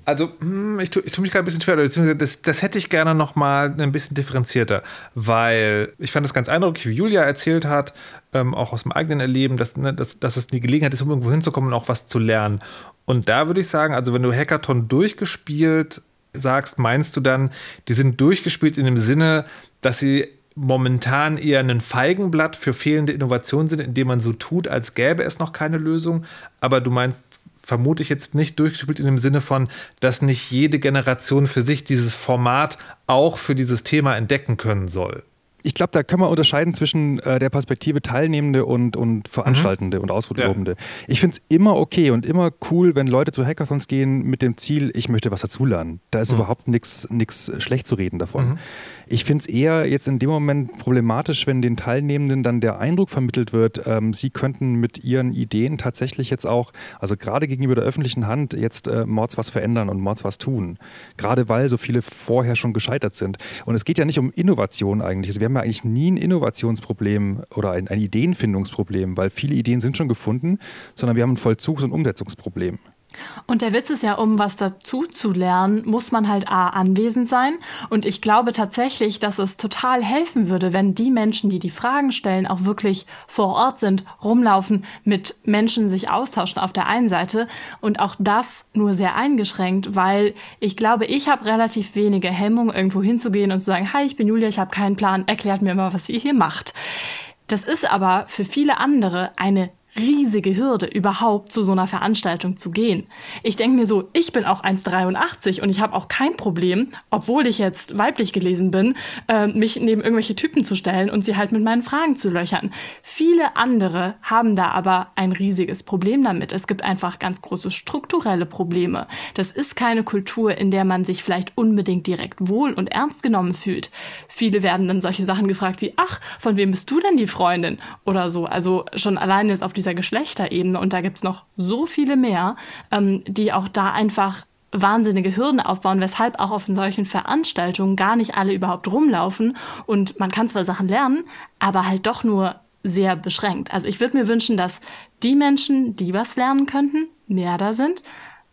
Also, hm, ich tue, tue mich gerade ein bisschen schwer, das, das hätte ich gerne noch mal ein bisschen differenzierter, weil ich fand das ganz eindrücklich, wie Julia erzählt hat, ähm, auch aus dem eigenen Erleben, dass, ne, dass, dass es die Gelegenheit ist, um irgendwo hinzukommen und auch was zu lernen. Und da würde ich sagen, also wenn du Hackathon durchgespielt sagst, meinst du dann, die sind durchgespielt in dem Sinne, dass sie momentan eher ein Feigenblatt für fehlende Innovation sind, indem man so tut, als gäbe es noch keine Lösung. Aber du meinst, vermute ich jetzt nicht durchgespielt in dem Sinne von, dass nicht jede Generation für sich dieses Format auch für dieses Thema entdecken können soll ich glaube, da können wir unterscheiden zwischen äh, der Perspektive Teilnehmende und, und Veranstaltende mhm. und Ausprobende. Ja. Ich finde es immer okay und immer cool, wenn Leute zu Hackathons gehen mit dem Ziel, ich möchte was dazulernen. Da ist mhm. überhaupt nichts schlecht zu reden davon. Mhm. Ich finde es eher jetzt in dem Moment problematisch, wenn den Teilnehmenden dann der Eindruck vermittelt wird, ähm, sie könnten mit ihren Ideen tatsächlich jetzt auch, also gerade gegenüber der öffentlichen Hand, jetzt äh, Mords was verändern und Mords was tun. Gerade weil so viele vorher schon gescheitert sind. Und es geht ja nicht um Innovation eigentlich. Also wir haben ja eigentlich nie ein Innovationsproblem oder ein, ein Ideenfindungsproblem, weil viele Ideen sind schon gefunden, sondern wir haben ein Vollzugs- und Umsetzungsproblem. Und der Witz ist ja, um was dazu zu lernen, muss man halt A anwesend sein. Und ich glaube tatsächlich, dass es total helfen würde, wenn die Menschen, die die Fragen stellen, auch wirklich vor Ort sind, rumlaufen, mit Menschen sich austauschen auf der einen Seite. Und auch das nur sehr eingeschränkt, weil ich glaube, ich habe relativ wenige Hemmungen, irgendwo hinzugehen und zu sagen, hi, ich bin Julia, ich habe keinen Plan, erklärt mir mal, was ihr hier macht. Das ist aber für viele andere eine riesige Hürde, überhaupt zu so einer Veranstaltung zu gehen. Ich denke mir so, ich bin auch 1,83 und ich habe auch kein Problem, obwohl ich jetzt weiblich gelesen bin, äh, mich neben irgendwelche Typen zu stellen und sie halt mit meinen Fragen zu löchern. Viele andere haben da aber ein riesiges Problem damit. Es gibt einfach ganz große strukturelle Probleme. Das ist keine Kultur, in der man sich vielleicht unbedingt direkt wohl und ernst genommen fühlt. Viele werden dann solche Sachen gefragt wie, ach, von wem bist du denn die Freundin? Oder so. Also schon alleine ist auf die dieser Geschlechterebene und da gibt es noch so viele mehr, ähm, die auch da einfach wahnsinnige Hürden aufbauen, weshalb auch auf solchen Veranstaltungen gar nicht alle überhaupt rumlaufen. Und man kann zwar Sachen lernen, aber halt doch nur sehr beschränkt. Also ich würde mir wünschen, dass die Menschen, die was lernen könnten, mehr da sind,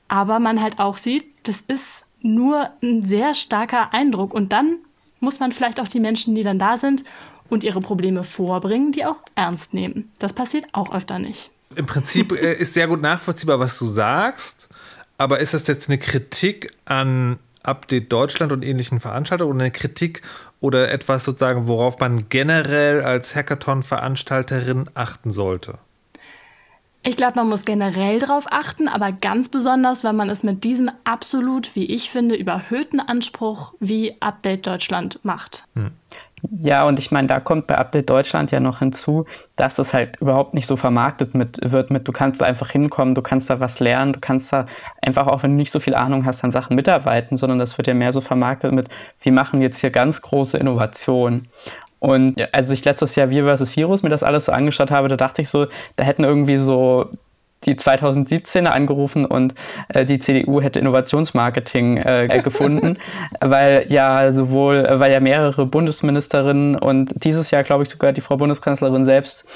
aber man halt auch sieht, das ist nur ein sehr starker Eindruck. Und dann muss man vielleicht auch die Menschen, die dann da sind und ihre Probleme vorbringen, die auch ernst nehmen. Das passiert auch öfter nicht. Im Prinzip äh, ist sehr gut nachvollziehbar, was du sagst, aber ist das jetzt eine Kritik an Update Deutschland und ähnlichen Veranstaltern oder eine Kritik oder etwas sozusagen, worauf man generell als Hackathon-Veranstalterin achten sollte? Ich glaube, man muss generell darauf achten, aber ganz besonders, wenn man es mit diesem absolut, wie ich finde, überhöhten Anspruch wie Update Deutschland macht. Hm. Ja, und ich meine, da kommt bei Update Deutschland ja noch hinzu, dass es halt überhaupt nicht so vermarktet mit, wird mit, du kannst da einfach hinkommen, du kannst da was lernen, du kannst da einfach auch, wenn du nicht so viel Ahnung hast, an Sachen mitarbeiten, sondern das wird ja mehr so vermarktet mit, wir machen jetzt hier ganz große Innovationen. Und als ich letztes Jahr Wir vs. Virus mir das alles so angeschaut habe, da dachte ich so, da hätten irgendwie so die 2017er angerufen und äh, die CDU hätte Innovationsmarketing äh, gefunden, weil ja sowohl, weil ja mehrere Bundesministerinnen und dieses Jahr, glaube ich, sogar die Frau Bundeskanzlerin selbst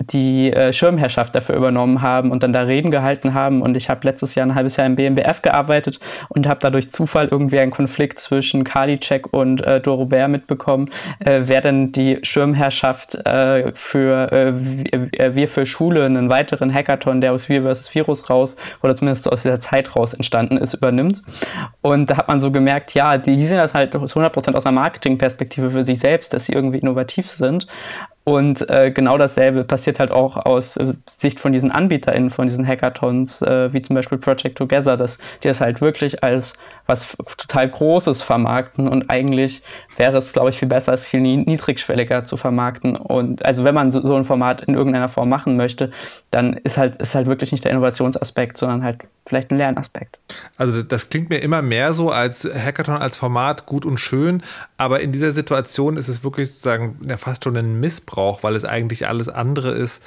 die äh, Schirmherrschaft dafür übernommen haben und dann da Reden gehalten haben. Und ich habe letztes Jahr ein halbes Jahr im BMBF gearbeitet und habe da durch Zufall irgendwie einen Konflikt zwischen Karliczek und äh, Dorobert mitbekommen, äh, wer denn die Schirmherrschaft äh, für äh, Wir für Schule, einen weiteren Hackathon, der aus Wir vs. Virus raus oder zumindest aus dieser Zeit raus entstanden ist, übernimmt. Und da hat man so gemerkt, ja, die, die sehen das halt 100% aus einer Marketingperspektive für sich selbst, dass sie irgendwie innovativ sind. Und äh, genau dasselbe passiert halt auch aus äh, Sicht von diesen AnbieterInnen, von diesen Hackathons, äh, wie zum Beispiel Project Together, dass die das halt wirklich als was total Großes vermarkten und eigentlich wäre es, glaube ich, viel besser, es viel niedrigschwelliger zu vermarkten. Und also wenn man so, ein Format in irgendeiner Form machen möchte, dann ist halt, ist halt wirklich nicht der Innovationsaspekt, sondern halt vielleicht ein Lernaspekt. Also das klingt mir immer mehr so als Hackathon als Format gut und schön, aber in dieser Situation ist es wirklich sozusagen ja, fast schon ein Missbrauch, weil es eigentlich alles andere ist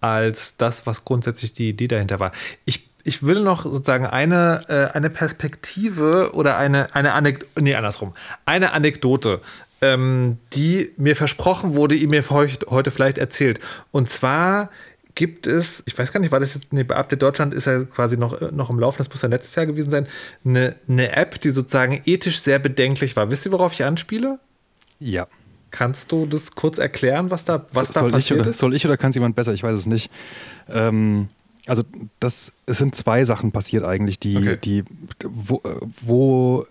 als das, was grundsätzlich die Idee dahinter war. Ich ich will noch sozusagen eine, äh, eine Perspektive oder eine, eine Anekdote, nee, andersrum, eine Anekdote ähm, die mir versprochen wurde, die mir heute vielleicht erzählt. Und zwar gibt es, ich weiß gar nicht, war das jetzt, nee, bei Update Deutschland ist ja quasi noch, äh, noch im Laufen, das muss ja letztes Jahr gewesen sein, eine, eine App, die sozusagen ethisch sehr bedenklich war. Wisst ihr, worauf ich anspiele? Ja. Kannst du das kurz erklären, was da, was soll da passiert ich oder, ist? Soll ich oder kann es jemand besser? Ich weiß es nicht. Ähm, also das, es sind zwei Sachen passiert eigentlich, die, okay. die wo, wo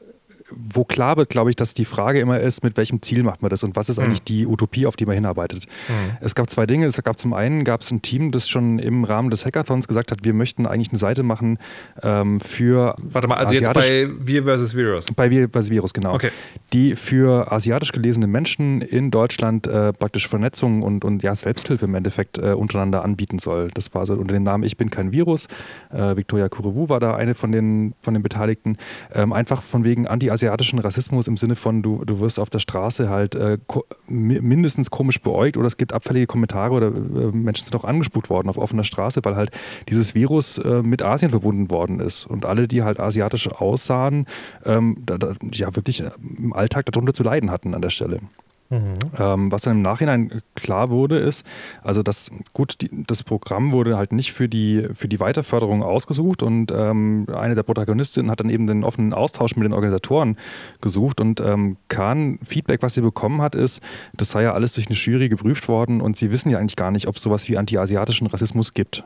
wo klar wird, glaube ich, dass die Frage immer ist, mit welchem Ziel macht man das und was ist mhm. eigentlich die Utopie, auf die man hinarbeitet. Mhm. Es gab zwei Dinge. Es gab zum einen gab es ein Team, das schon im Rahmen des Hackathons gesagt hat, wir möchten eigentlich eine Seite machen ähm, für Warte mal, also jetzt bei Wir vs. Virus. Bei Wir vs. Virus, genau. Okay. Die für asiatisch gelesene Menschen in Deutschland äh, praktisch Vernetzung und, und ja, Selbsthilfe im Endeffekt äh, untereinander anbieten soll. Das war so unter dem Namen Ich bin kein Virus. Äh, Victoria Kurewu war da eine von den, von den Beteiligten. Ähm, einfach von wegen anti asiatischen Rassismus im Sinne von, du, du wirst auf der Straße halt äh, ko mindestens komisch beäugt oder es gibt abfällige Kommentare oder äh, Menschen sind auch angespuckt worden auf offener Straße, weil halt dieses Virus äh, mit Asien verbunden worden ist. Und alle, die halt asiatisch aussahen, ähm, da, da, ja wirklich äh, im Alltag darunter zu leiden hatten an der Stelle. Mhm. Ähm, was dann im Nachhinein klar wurde, ist, also das gut, die, das Programm wurde halt nicht für die, für die Weiterförderung ausgesucht und ähm, eine der Protagonistinnen hat dann eben den offenen Austausch mit den Organisatoren gesucht und ähm, Kahn, Feedback, was sie bekommen hat, ist, das sei ja alles durch eine Jury geprüft worden und sie wissen ja eigentlich gar nicht, ob es sowas wie anti-asiatischen Rassismus gibt.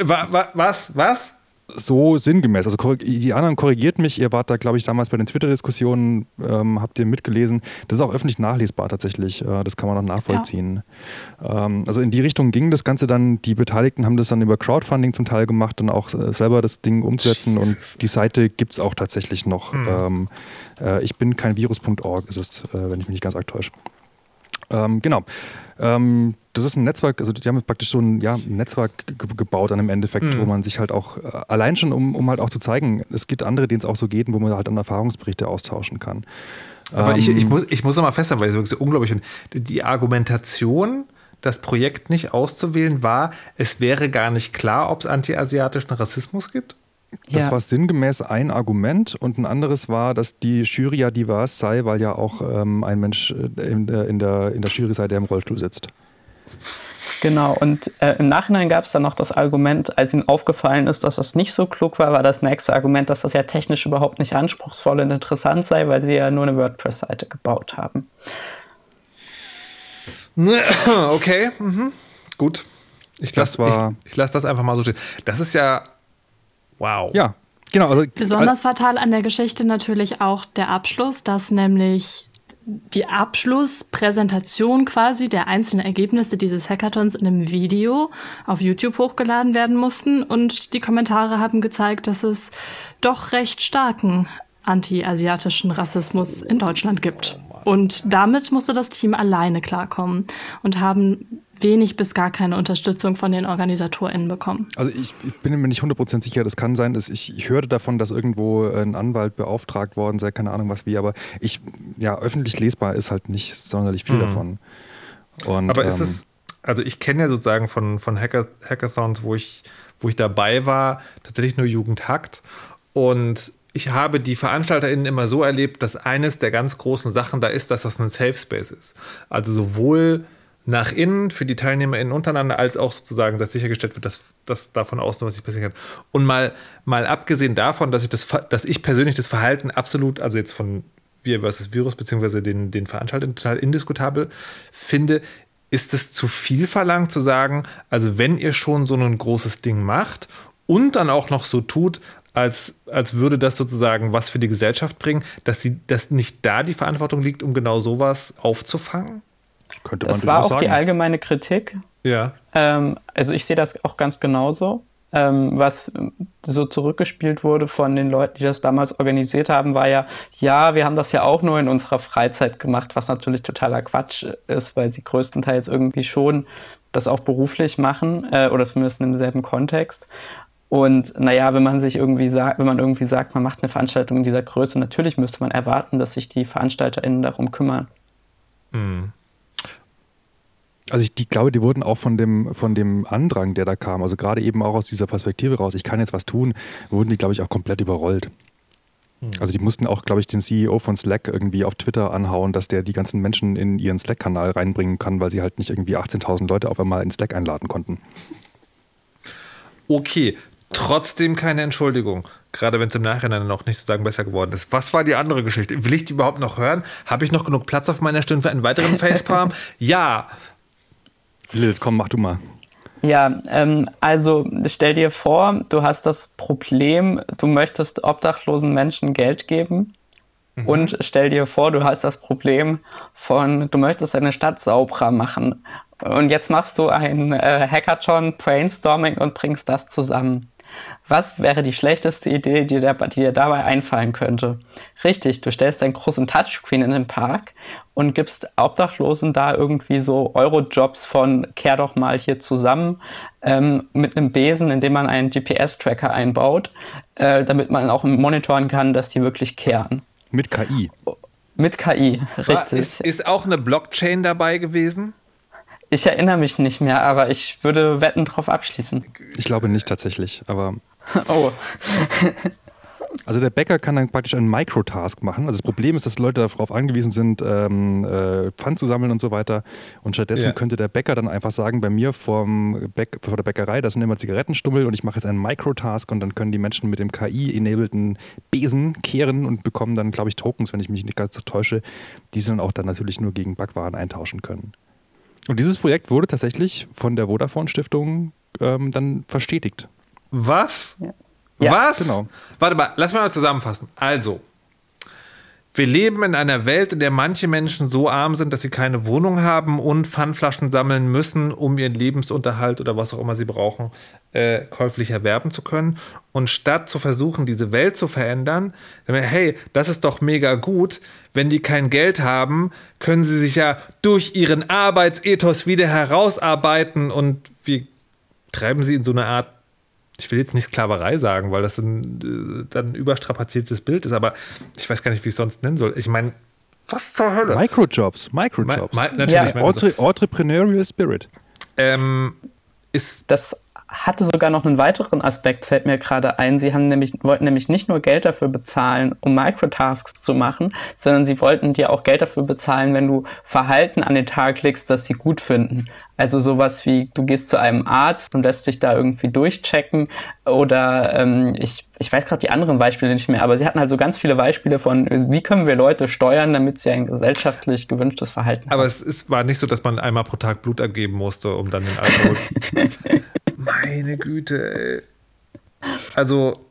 Was? Was? So sinngemäß. Also die anderen korrigiert mich. Ihr wart da, glaube ich, damals bei den Twitter-Diskussionen, ähm, habt ihr mitgelesen. Das ist auch öffentlich nachlesbar tatsächlich. Äh, das kann man auch nachvollziehen. Ja. Ähm, also in die Richtung ging das Ganze dann. Die Beteiligten haben das dann über Crowdfunding zum Teil gemacht, dann auch äh, selber das Ding umzusetzen. Und die Seite gibt es auch tatsächlich noch. Mhm. Ähm, äh, ich bin kein Virus.org ist es, äh, wenn ich mich nicht ganz arg täusche. Ähm, genau. Ähm, das ist ein Netzwerk, also die haben praktisch so ein, ja, ein Netzwerk gebaut dann im Endeffekt, mhm. wo man sich halt auch, äh, allein schon, um, um halt auch zu zeigen, es gibt andere, denen es auch so geht, wo man halt dann Erfahrungsberichte austauschen kann. Aber ähm, ich, ich, muss, ich muss noch mal festhalten, weil es wirklich so unglaublich ist. Die Argumentation, das Projekt nicht auszuwählen, war, es wäre gar nicht klar, ob es antiasiatischen Rassismus gibt? Das ja. war sinngemäß ein Argument und ein anderes war, dass die Jury ja divers sei, weil ja auch ähm, ein Mensch äh, in der, in, der, in der Jury sei, der im Rollstuhl sitzt. Genau, und äh, im Nachhinein gab es dann noch das Argument, als ihm aufgefallen ist, dass das nicht so klug war, war das nächste Argument, dass das ja technisch überhaupt nicht anspruchsvoll und interessant sei, weil sie ja nur eine WordPress-Seite gebaut haben. Okay, mhm. gut. Ich lasse ich, ich lass das einfach mal so stehen. Das ist ja Wow. Ja, genau. Also, Besonders fatal an der Geschichte natürlich auch der Abschluss, dass nämlich die Abschlusspräsentation quasi der einzelnen Ergebnisse dieses Hackathons in einem Video auf YouTube hochgeladen werden mussten und die Kommentare haben gezeigt, dass es doch recht starken anti-asiatischen Rassismus in Deutschland gibt. Und damit musste das Team alleine klarkommen und haben wenig bis gar keine Unterstützung von den OrganisatorInnen bekommen. Also ich, ich bin mir nicht 100% sicher, das kann sein, dass ich, ich hörte davon, dass irgendwo ein Anwalt beauftragt worden sei, keine Ahnung was wie, aber ich, ja, öffentlich lesbar ist halt nicht sonderlich viel mhm. davon. Und, aber ist ähm, es, also ich kenne ja sozusagen von, von Hacker, Hackathons, wo ich, wo ich dabei war, tatsächlich nur Jugendhackt und ich habe die VeranstalterInnen immer so erlebt, dass eines der ganz großen Sachen da ist, dass das ein Safe Space ist. Also sowohl nach innen für die TeilnehmerInnen untereinander, als auch sozusagen, dass sichergestellt wird, dass, dass davon außen was nicht passieren kann. Und mal, mal abgesehen davon, dass ich, das, dass ich persönlich das Verhalten absolut, also jetzt von wir versus Virus, beziehungsweise den, den Veranstaltern total indiskutabel finde, ist es zu viel verlangt zu sagen, also wenn ihr schon so ein großes Ding macht und dann auch noch so tut, als, als würde das sozusagen was für die Gesellschaft bringen, dass, sie, dass nicht da die Verantwortung liegt, um genau sowas aufzufangen? Könnte man das war auch sagen. die allgemeine Kritik. Ja. Ähm, also ich sehe das auch ganz genauso. Ähm, was so zurückgespielt wurde von den Leuten, die das damals organisiert haben, war ja, ja, wir haben das ja auch nur in unserer Freizeit gemacht, was natürlich totaler Quatsch ist, weil sie größtenteils irgendwie schon das auch beruflich machen äh, oder zumindest im selben Kontext. Und naja, wenn man sich irgendwie sagt, wenn man irgendwie sagt, man macht eine Veranstaltung in dieser Größe, natürlich müsste man erwarten, dass sich die VeranstalterInnen darum kümmern. Mhm. Also ich die, glaube, die wurden auch von dem, von dem Andrang, der da kam, also gerade eben auch aus dieser Perspektive raus, ich kann jetzt was tun, wurden die, glaube ich, auch komplett überrollt. Also die mussten auch, glaube ich, den CEO von Slack irgendwie auf Twitter anhauen, dass der die ganzen Menschen in ihren Slack-Kanal reinbringen kann, weil sie halt nicht irgendwie 18.000 Leute auf einmal in Slack einladen konnten. Okay, trotzdem keine Entschuldigung. Gerade wenn es im Nachhinein noch nicht sozusagen besser geworden ist. Was war die andere Geschichte? Will ich die überhaupt noch hören? Habe ich noch genug Platz auf meiner Stirn für einen weiteren Facepalm? ja. Lilith, komm, mach du mal. Ja, ähm, also stell dir vor, du hast das Problem, du möchtest obdachlosen Menschen Geld geben. Mhm. Und stell dir vor, du hast das Problem von, du möchtest deine Stadt sauberer machen. Und jetzt machst du ein äh, Hackathon, Brainstorming und bringst das zusammen. Was wäre die schlechteste Idee, die dir, die dir dabei einfallen könnte? Richtig, du stellst einen großen Touchscreen in den Park und gibst Obdachlosen da irgendwie so Eurojobs von kehr doch mal hier zusammen ähm, mit einem Besen, in dem man einen GPS-Tracker einbaut, äh, damit man auch monitoren kann, dass die wirklich kehren. Mit KI. Mit KI, richtig. Ist, ist auch eine Blockchain dabei gewesen? Ich erinnere mich nicht mehr, aber ich würde Wetten drauf abschließen. Ich glaube nicht tatsächlich, aber. oh. Also der Bäcker kann dann praktisch einen Microtask machen. Also das Problem ist, dass Leute darauf angewiesen sind, ähm, äh, Pfand zu sammeln und so weiter. Und stattdessen ja. könnte der Bäcker dann einfach sagen, bei mir vorm Bäck, vor der Bäckerei, das sind immer Zigarettenstummel und ich mache jetzt einen Microtask und dann können die Menschen mit dem KI-enableden Besen kehren und bekommen dann, glaube ich, Tokens, wenn ich mich nicht ganz so täusche, die sie dann auch dann natürlich nur gegen Backwaren eintauschen können. Und dieses Projekt wurde tatsächlich von der Vodafone Stiftung ähm, dann verstetigt. Was? Ja. Was? Genau. Warte mal, lass mal zusammenfassen. Also, wir leben in einer Welt, in der manche Menschen so arm sind, dass sie keine Wohnung haben und Pfandflaschen sammeln müssen, um ihren Lebensunterhalt oder was auch immer sie brauchen, äh, käuflich erwerben zu können. Und statt zu versuchen, diese Welt zu verändern, hey, das ist doch mega gut, wenn die kein Geld haben, können sie sich ja durch ihren Arbeitsethos wieder herausarbeiten und wir treiben sie in so eine Art ich will jetzt nicht Sklaverei sagen, weil das ein, äh, dann ein überstrapaziertes Bild ist, aber ich weiß gar nicht, wie ich es sonst nennen soll. Ich meine, was zur Hölle? Microjobs, Microjobs. Ma natürlich. Ja. Entre Entrepreneurial Spirit. Ähm, ist das hatte sogar noch einen weiteren Aspekt, fällt mir gerade ein. Sie haben nämlich, wollten nämlich nicht nur Geld dafür bezahlen, um Microtasks zu machen, sondern sie wollten dir auch Geld dafür bezahlen, wenn du Verhalten an den Tag legst, das sie gut finden. Also sowas wie, du gehst zu einem Arzt und lässt dich da irgendwie durchchecken oder ähm, ich, ich weiß gerade die anderen Beispiele nicht mehr, aber sie hatten halt so ganz viele Beispiele von, wie können wir Leute steuern, damit sie ein gesellschaftlich gewünschtes Verhalten aber haben. Aber es ist, war nicht so, dass man einmal pro Tag Blut abgeben musste, um dann den Alkohol... Meine Güte, ey. Also,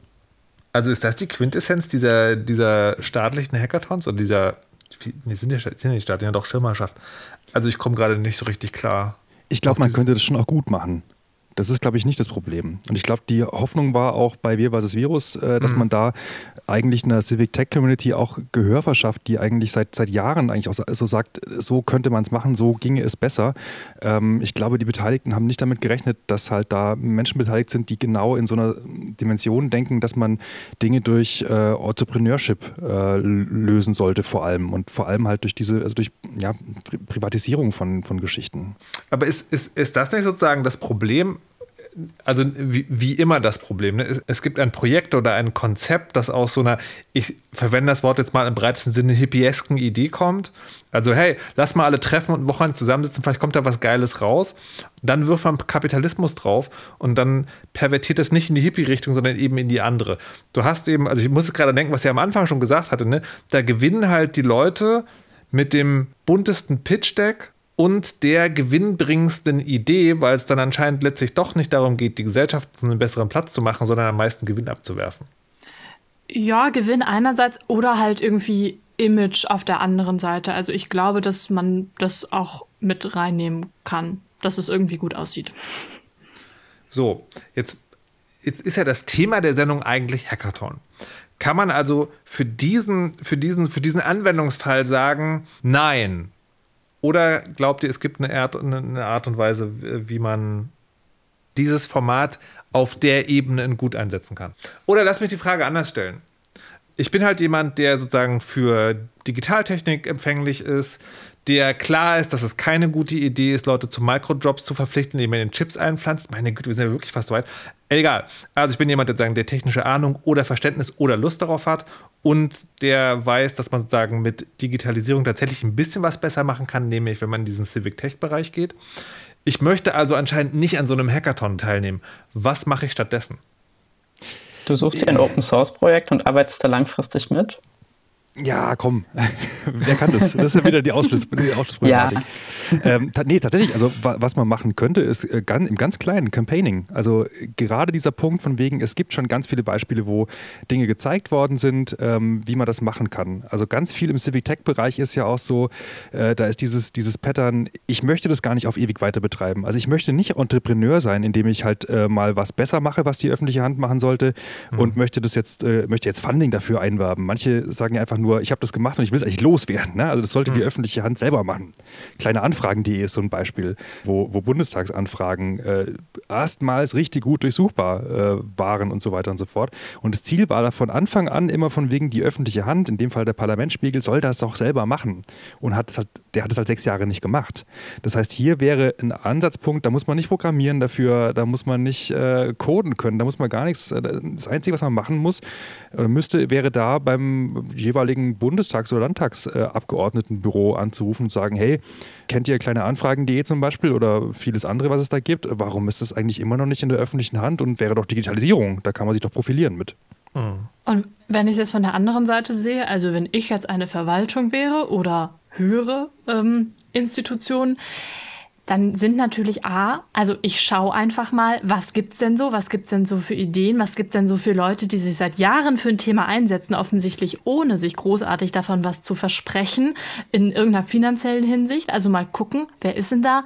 also ist das die Quintessenz dieser, dieser staatlichen Hackathons und dieser, wie, sind ja sind nicht staatlich, ja doch Schirmerschaft. Also ich komme gerade nicht so richtig klar. Ich glaube, man könnte das schon auch gut machen. Das ist, glaube ich, nicht das Problem. Und ich glaube, die Hoffnung war auch bei Wir vs. Virus, äh, dass mhm. man da eigentlich einer Civic Tech Community auch Gehör verschafft, die eigentlich seit, seit Jahren eigentlich auch so sagt, so könnte man es machen, so ginge es besser. Ähm, ich glaube, die Beteiligten haben nicht damit gerechnet, dass halt da Menschen beteiligt sind, die genau in so einer Dimension denken, dass man Dinge durch äh, Entrepreneurship äh, lösen sollte vor allem und vor allem halt durch diese, also durch ja, Privatisierung von, von Geschichten. Aber ist, ist, ist das nicht sozusagen das Problem also wie, wie, immer das Problem. Ne? Es, es, gibt ein Projekt oder ein Konzept, das aus so einer, ich verwende das Wort jetzt mal im breitesten Sinne, hippiesken Idee kommt. Also, hey, lass mal alle treffen und Wochenende zusammensitzen, vielleicht kommt da was Geiles raus. Dann wirft man Kapitalismus drauf und dann pervertiert das nicht in die Hippie-Richtung, sondern eben in die andere. Du hast eben, also ich muss gerade denken, was er am Anfang schon gesagt hatte, ne? da gewinnen halt die Leute mit dem buntesten Pitch-Deck und der gewinnbringendsten Idee, weil es dann anscheinend letztlich doch nicht darum geht, die Gesellschaft zu einem besseren Platz zu machen, sondern am meisten Gewinn abzuwerfen. Ja, Gewinn einerseits oder halt irgendwie Image auf der anderen Seite. Also ich glaube, dass man das auch mit reinnehmen kann, dass es irgendwie gut aussieht. So, jetzt, jetzt ist ja das Thema der Sendung eigentlich Hackathon. Kann man also für diesen, für diesen, für diesen Anwendungsfall sagen, nein, oder glaubt ihr, es gibt eine Art, und Weise, wie man dieses Format auf der Ebene gut einsetzen kann? Oder lass mich die Frage anders stellen. Ich bin halt jemand, der sozusagen für Digitaltechnik empfänglich ist, der klar ist, dass es keine gute Idee ist, Leute zu Microdrops zu verpflichten, indem man den Chips einpflanzt. Meine Güte, wir sind ja wirklich fast so weit. Egal. Also ich bin jemand, der sagen, der technische Ahnung oder Verständnis oder Lust darauf hat und der weiß, dass man sozusagen mit Digitalisierung tatsächlich ein bisschen was besser machen kann, nämlich wenn man in diesen Civic Tech Bereich geht. Ich möchte also anscheinend nicht an so einem Hackathon teilnehmen. Was mache ich stattdessen? Du suchst dir ein Open Source Projekt und arbeitest da langfristig mit? Ja, komm. Wer kann das? Das ist ja wieder die, Ausschluss, die Ausschlussproblematik. Ja. Ähm, nee, tatsächlich, also was man machen könnte, ist äh, ganz, im ganz kleinen Campaigning. Also gerade dieser Punkt von wegen, es gibt schon ganz viele Beispiele, wo Dinge gezeigt worden sind, ähm, wie man das machen kann. Also ganz viel im Civic Tech-Bereich ist ja auch so, äh, da ist dieses, dieses Pattern, ich möchte das gar nicht auf ewig weiter betreiben. Also ich möchte nicht Entrepreneur sein, indem ich halt äh, mal was besser mache, was die öffentliche Hand machen sollte mhm. und möchte das jetzt, äh, möchte jetzt Funding dafür einwerben. Manche sagen ja einfach nur, ich habe das gemacht und ich will es eigentlich loswerden. Ne? Also das sollte mhm. die öffentliche Hand selber machen. Kleine Anfragen.de ist so ein Beispiel, wo, wo Bundestagsanfragen äh, erstmals richtig gut durchsuchbar äh, waren und so weiter und so fort. Und das Ziel war da von Anfang an immer von wegen die öffentliche Hand, in dem Fall der Parlamentsspiegel, soll das doch selber machen. Und hat halt, der hat es halt sechs Jahre nicht gemacht. Das heißt, hier wäre ein Ansatzpunkt, da muss man nicht programmieren dafür, da muss man nicht äh, coden können, da muss man gar nichts. Äh, das Einzige, was man machen muss, äh, müsste, wäre da beim jeweiligen jeweiligen Bundestags- oder Landtagsabgeordnetenbüro anzurufen und sagen, hey, kennt ihr kleine Anfragen.de zum Beispiel oder vieles andere, was es da gibt? Warum ist das eigentlich immer noch nicht in der öffentlichen Hand und wäre doch Digitalisierung? Da kann man sich doch profilieren mit. Hm. Und wenn ich es jetzt von der anderen Seite sehe, also wenn ich jetzt eine Verwaltung wäre oder höhere ähm, Institutionen, dann sind natürlich A, also ich schaue einfach mal, was gibt es denn so, was gibt es denn so für Ideen, was gibt es denn so für Leute, die sich seit Jahren für ein Thema einsetzen, offensichtlich ohne sich großartig davon was zu versprechen in irgendeiner finanziellen Hinsicht. Also mal gucken, wer ist denn da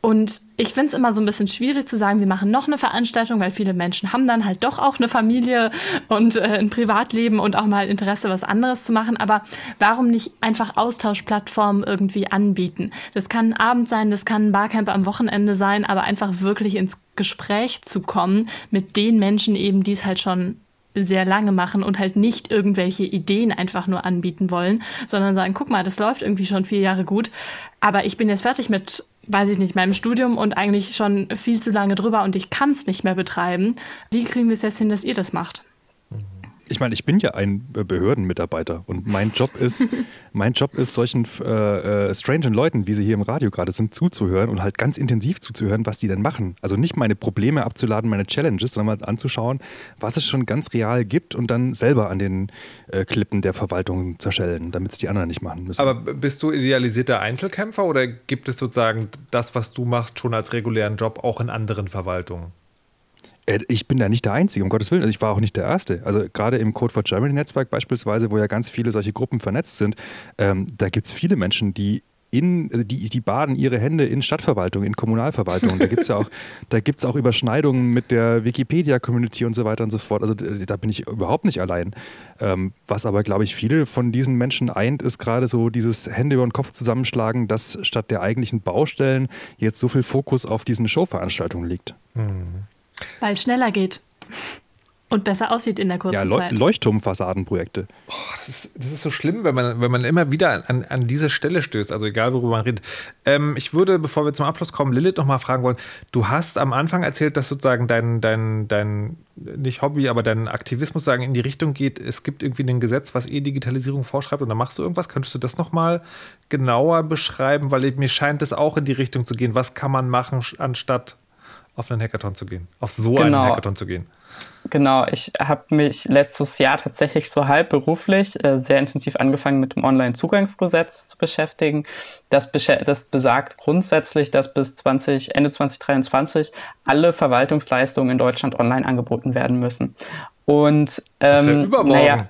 und ich finde es immer so ein bisschen schwierig zu sagen, wir machen noch eine Veranstaltung, weil viele Menschen haben dann halt doch auch eine Familie und äh, ein Privatleben und auch mal Interesse, was anderes zu machen. Aber warum nicht einfach Austauschplattformen irgendwie anbieten? Das kann ein Abend sein, das kann ein Barcamp am Wochenende sein, aber einfach wirklich ins Gespräch zu kommen mit den Menschen eben, die es halt schon sehr lange machen und halt nicht irgendwelche Ideen einfach nur anbieten wollen, sondern sagen, guck mal, das läuft irgendwie schon vier Jahre gut, aber ich bin jetzt fertig mit, weiß ich nicht, meinem Studium und eigentlich schon viel zu lange drüber und ich kann es nicht mehr betreiben. Wie kriegen wir es jetzt hin, dass ihr das macht? Ich meine, ich bin ja ein Behördenmitarbeiter und mein Job ist, mein Job ist, solchen äh, äh, strangen Leuten, wie sie hier im Radio gerade sind, zuzuhören und halt ganz intensiv zuzuhören, was die denn machen. Also nicht meine Probleme abzuladen, meine Challenges, sondern mal anzuschauen, was es schon ganz real gibt und dann selber an den äh, Klippen der Verwaltung zerschellen, damit es die anderen nicht machen müssen. Aber bist du idealisierter Einzelkämpfer oder gibt es sozusagen das, was du machst, schon als regulären Job auch in anderen Verwaltungen? Äh, ich bin da nicht der Einzige, um Gottes Willen. Also ich war auch nicht der Erste. Also gerade im Code for Germany Netzwerk beispielsweise, wo ja ganz viele solche Gruppen vernetzt sind, ähm, da gibt es viele Menschen, die in, also die, die baden ihre Hände in Stadtverwaltung, in Kommunalverwaltung. Da gibt es ja auch, da gibt's auch Überschneidungen mit der Wikipedia-Community und so weiter und so fort. Also da bin ich überhaupt nicht allein. Ähm, was aber, glaube ich, viele von diesen Menschen eint, ist gerade so dieses Hände über den Kopf zusammenschlagen, dass statt der eigentlichen Baustellen jetzt so viel Fokus auf diesen Showveranstaltungen liegt. Mhm. Weil es schneller geht. Und besser aussieht in der kurzen ja, Leu Zeit. Leuchtturmfassadenprojekte. Oh, das, ist, das ist so schlimm, wenn man, wenn man immer wieder an, an diese Stelle stößt, also egal worüber man redet. Ähm, ich würde, bevor wir zum Abschluss kommen, Lilith noch mal fragen wollen. Du hast am Anfang erzählt, dass sozusagen dein, dein, dein nicht Hobby, aber dein Aktivismus sagen in die Richtung geht, es gibt irgendwie ein Gesetz, was E-Digitalisierung vorschreibt und dann machst du irgendwas. Könntest du das noch mal genauer beschreiben? Weil mir scheint es auch in die Richtung zu gehen. Was kann man machen, anstatt auf einen Hackathon zu gehen, auf so genau. einen Hackathon zu gehen. Genau, ich habe mich letztes Jahr tatsächlich so halb beruflich äh, sehr intensiv angefangen mit dem Online-Zugangsgesetz zu beschäftigen. Das, das, besagt grundsätzlich, dass bis 20, Ende 2023 alle Verwaltungsleistungen in Deutschland online angeboten werden müssen. Und ähm, das ist ja ähm, übermorgen. Naja,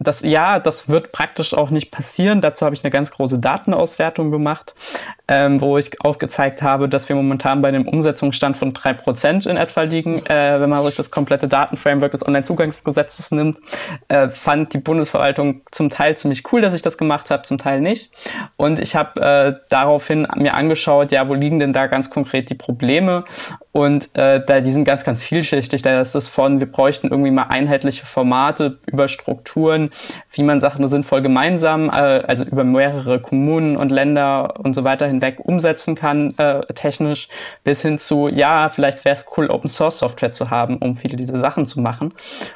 das, ja, das wird praktisch auch nicht passieren. Dazu habe ich eine ganz große Datenauswertung gemacht. Ähm, wo ich aufgezeigt habe, dass wir momentan bei einem Umsetzungsstand von 3% in etwa liegen, äh, wenn man sich das komplette Datenframework des Onlinezugangsgesetzes nimmt, äh, fand die Bundesverwaltung zum Teil ziemlich cool, dass ich das gemacht habe, zum Teil nicht. Und ich habe äh, daraufhin mir angeschaut, ja, wo liegen denn da ganz konkret die Probleme? Und äh, da, die sind ganz, ganz vielschichtig. Da ist es von, wir bräuchten irgendwie mal einheitliche Formate über Strukturen, wie man Sachen sinnvoll gemeinsam, äh, also über mehrere Kommunen und Länder und so weiter hinweg umsetzen kann, äh, technisch, bis hin zu, ja, vielleicht wäre es cool, Open Source Software zu haben, um viele dieser Sachen zu machen.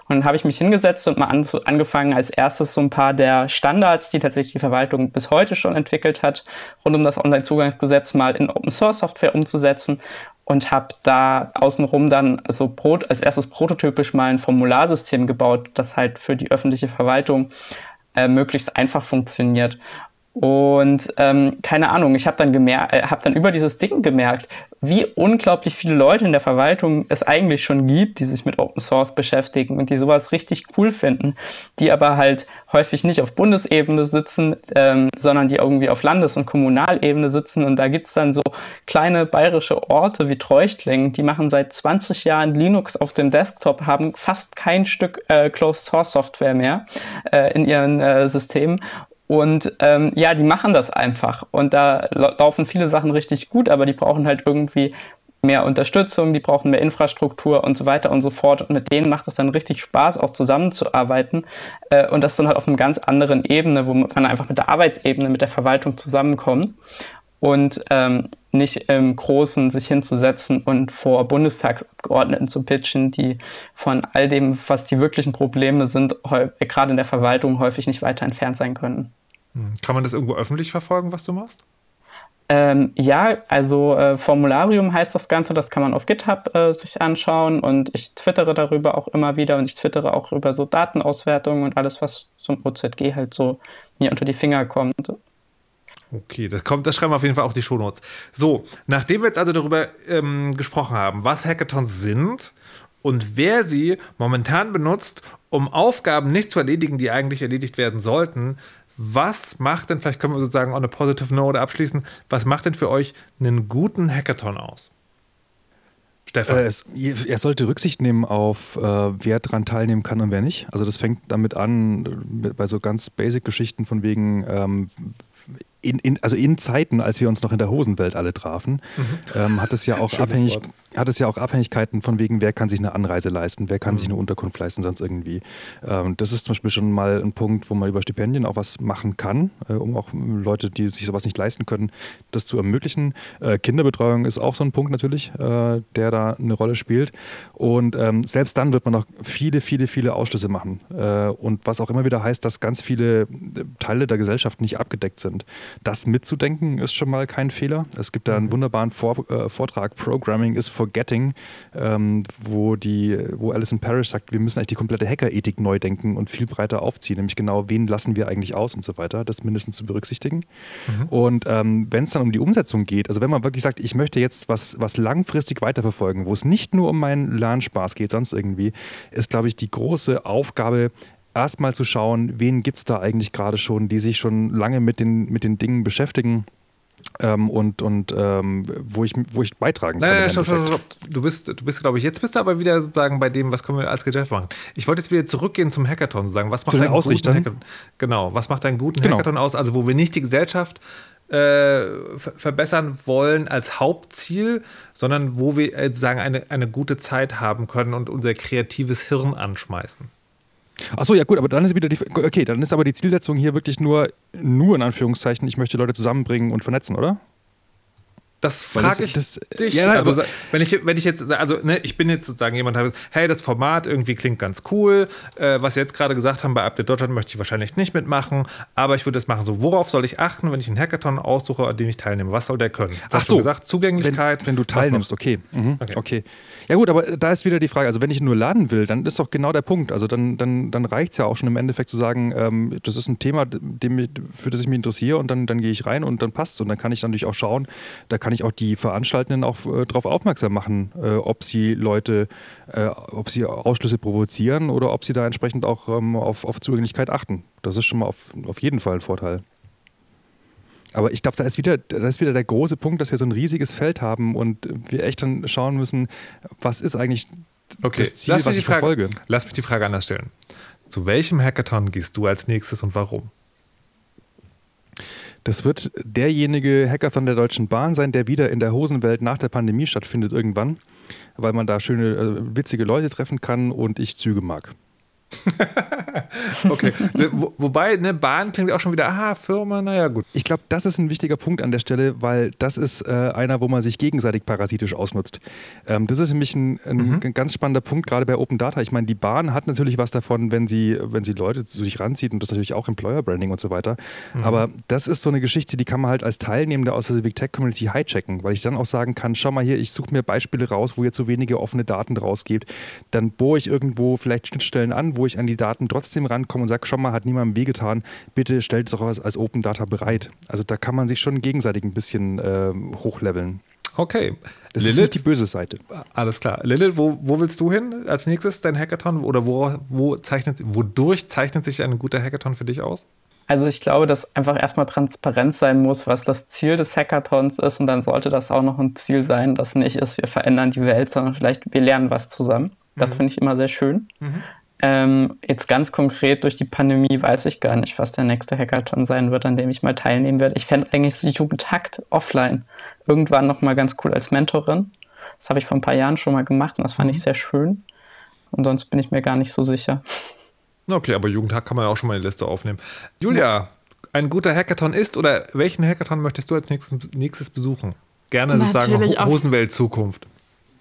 Und dann habe ich mich hingesetzt und mal an, angefangen, als erstes so ein paar der Standards, die tatsächlich die Verwaltung bis heute schon entwickelt hat, rund um das Online-Zugangsgesetz mal in Open Source Software umzusetzen und habe da außenrum dann so als erstes prototypisch mal ein Formularsystem gebaut, das halt für die öffentliche Verwaltung äh, möglichst einfach funktioniert. Und ähm, keine Ahnung, ich habe dann gemerkt, äh, habe dann über dieses Ding gemerkt, wie unglaublich viele Leute in der Verwaltung es eigentlich schon gibt, die sich mit Open Source beschäftigen und die sowas richtig cool finden, die aber halt häufig nicht auf Bundesebene sitzen, ähm, sondern die irgendwie auf Landes- und Kommunalebene sitzen. Und da gibt's dann so kleine bayerische Orte wie Treuchtlingen, die machen seit 20 Jahren Linux auf dem Desktop, haben fast kein Stück äh, Closed Source Software mehr äh, in ihren äh, Systemen und ähm, ja, die machen das einfach. Und da laufen viele Sachen richtig gut, aber die brauchen halt irgendwie mehr Unterstützung, die brauchen mehr Infrastruktur und so weiter und so fort. Und mit denen macht es dann richtig Spaß, auch zusammenzuarbeiten. Äh, und das dann halt auf einer ganz anderen Ebene, wo man einfach mit der Arbeitsebene, mit der Verwaltung zusammenkommt. Und ähm, nicht im Großen sich hinzusetzen und vor Bundestagsabgeordneten zu pitchen, die von all dem, was die wirklichen Probleme sind, gerade in der Verwaltung häufig nicht weiter entfernt sein können. Hm. Kann man das irgendwo öffentlich verfolgen, was du machst? Ähm, ja, also äh, Formularium heißt das Ganze, das kann man auf GitHub äh, sich anschauen und ich twittere darüber auch immer wieder und ich twittere auch über so Datenauswertungen und alles, was zum OZG halt so mir unter die Finger kommt. Okay, das kommt, das schreiben wir auf jeden Fall auch die Shownotes. So, nachdem wir jetzt also darüber ähm, gesprochen haben, was Hackathons sind und wer sie momentan benutzt, um Aufgaben nicht zu erledigen, die eigentlich erledigt werden sollten, was macht denn, vielleicht können wir sozusagen on a positive note abschließen, was macht denn für euch einen guten Hackathon aus? Stefan. Äh, es, er sollte Rücksicht nehmen auf, äh, wer daran teilnehmen kann und wer nicht. Also das fängt damit an, äh, bei so ganz basic Geschichten von wegen, ähm, in, in, also in Zeiten, als wir uns noch in der Hosenwelt alle trafen, mhm. ähm, hat es ja auch abhängig, hat es ja auch Abhängigkeiten von wegen, wer kann sich eine Anreise leisten, wer kann mhm. sich eine Unterkunft leisten, sonst irgendwie. Ähm, das ist zum Beispiel schon mal ein Punkt, wo man über Stipendien auch was machen kann, äh, um auch Leute, die sich sowas nicht leisten können, das zu ermöglichen. Äh, Kinderbetreuung ist auch so ein Punkt natürlich, äh, der da eine Rolle spielt. Und ähm, selbst dann wird man noch viele, viele, viele Ausschlüsse machen. Äh, und was auch immer wieder heißt, dass ganz viele äh, Teile der Gesellschaft nicht abgedeckt sind. Das mitzudenken ist schon mal kein Fehler. Es gibt da einen mhm. wunderbaren Vor äh, Vortrag, Programming is Forgetting, ähm, wo, die, wo Alison Parrish sagt, wir müssen eigentlich die komplette Hackerethik neu denken und viel breiter aufziehen, nämlich genau, wen lassen wir eigentlich aus und so weiter, das mindestens zu berücksichtigen. Mhm. Und ähm, wenn es dann um die Umsetzung geht, also wenn man wirklich sagt, ich möchte jetzt was, was langfristig weiterverfolgen, wo es nicht nur um meinen Lernspaß geht, sonst irgendwie, ist, glaube ich, die große Aufgabe, erstmal zu schauen, wen gibt es da eigentlich gerade schon, die sich schon lange mit den, mit den Dingen beschäftigen. Ähm, und, und ähm, wo, ich, wo ich beitragen kann. Nein, nein, stopp, stopp, stopp. Du bist, du bist, glaube ich, jetzt bist du aber wieder sozusagen bei dem, was können wir als Gesellschaft machen. Ich wollte jetzt wieder zurückgehen zum Hackathon sagen, was macht einen guten Hackathon? Genau, was macht einen guten genau. Hackathon aus? Also wo wir nicht die Gesellschaft äh, verbessern wollen als Hauptziel, sondern wo wir äh, sozusagen eine, eine gute Zeit haben können und unser kreatives Hirn anschmeißen. Achso, ja gut, aber dann ist wieder die, okay, dann ist aber die Zielsetzung hier wirklich nur, nur in Anführungszeichen, ich möchte Leute zusammenbringen und vernetzen, oder? Das frage ich das, dich. Ja, also, wenn ich, wenn ich jetzt, also ne, ich bin jetzt sozusagen jemand, der hey, das Format irgendwie klingt ganz cool. Äh, was Sie jetzt gerade gesagt haben bei Update Deutschland möchte ich wahrscheinlich nicht mitmachen, aber ich würde es machen. So, worauf soll ich achten, wenn ich einen Hackathon aussuche, an dem ich teilnehme? Was soll der können? Das Ach so, gesagt, Zugänglichkeit. Wenn, wenn du teilnimmst, okay. Mhm. okay. okay. Ja gut, aber da ist wieder die Frage, also wenn ich nur laden will, dann ist doch genau der Punkt. Also dann, dann, dann reicht es ja auch schon im Endeffekt zu sagen, ähm, das ist ein Thema, dem, für das ich mich interessiere und dann, dann gehe ich rein und dann passt es. Und dann kann ich natürlich auch schauen, da kann ich auch die Veranstaltenden auch äh, darauf aufmerksam machen, äh, ob sie Leute, äh, ob sie Ausschlüsse provozieren oder ob sie da entsprechend auch ähm, auf, auf Zugänglichkeit achten. Das ist schon mal auf, auf jeden Fall ein Vorteil. Aber ich glaube, da ist wieder, da ist wieder der große Punkt, dass wir so ein riesiges Feld haben und wir echt dann schauen müssen, was ist eigentlich Okay, das Ziel, lass, was ich Frage, verfolge. lass mich die Frage anders stellen. Zu welchem Hackathon gehst du als nächstes und warum? Das wird derjenige Hackathon der Deutschen Bahn sein, der wieder in der Hosenwelt nach der Pandemie stattfindet irgendwann, weil man da schöne, äh, witzige Leute treffen kann und ich Züge mag. Okay, Wo, wobei, ne, Bahn klingt auch schon wieder, aha, Firma, naja, gut. Ich glaube, das ist ein wichtiger Punkt an der Stelle, weil das ist äh, einer, wo man sich gegenseitig parasitisch ausnutzt. Ähm, das ist nämlich ein, ein, ein ganz spannender Punkt, gerade bei Open Data. Ich meine, die Bahn hat natürlich was davon, wenn sie, wenn sie Leute zu sich ranzieht und das natürlich auch Employer Branding und so weiter. Aber das ist so eine Geschichte, die kann man halt als Teilnehmender aus der Civic Tech Community hijacken, weil ich dann auch sagen kann, schau mal hier, ich suche mir Beispiele raus, wo ihr zu wenige offene Daten rausgebt. Dann bohre ich irgendwo vielleicht Schnittstellen an, wo ich an die Daten trotzdem rankomme und sage, schau mal, hat niemandem wehgetan, bitte stellt es auch als, als Open Data bereit. Also da kann man sich schon gegenseitig ein bisschen äh, hochleveln. Okay. Das ist Lilith, nicht die böse Seite. alles klar. Lilith, wo, wo willst du hin als nächstes, dein Hackathon? Oder wo, wo zeichnet, wodurch zeichnet sich ein guter Hackathon für dich aus? Also ich glaube, dass einfach erstmal transparent sein muss, was das Ziel des Hackathons ist und dann sollte das auch noch ein Ziel sein, das nicht ist, wir verändern die Welt, sondern vielleicht wir lernen was zusammen. Das finde ich immer sehr schön. Ähm, jetzt ganz konkret durch die Pandemie weiß ich gar nicht, was der nächste Hackathon sein wird, an dem ich mal teilnehmen werde. Ich fände eigentlich so die Jugendhakt offline irgendwann nochmal ganz cool als Mentorin. Das habe ich vor ein paar Jahren schon mal gemacht und das fand ich sehr schön. Und sonst bin ich mir gar nicht so sicher. Okay, aber Jugendhack kann man ja auch schon mal in die Liste aufnehmen. Julia, ein guter Hackathon ist oder welchen Hackathon möchtest du als nächstes, nächstes besuchen? Gerne sozusagen Natürlich Ho auf- Hosenwelt Zukunft.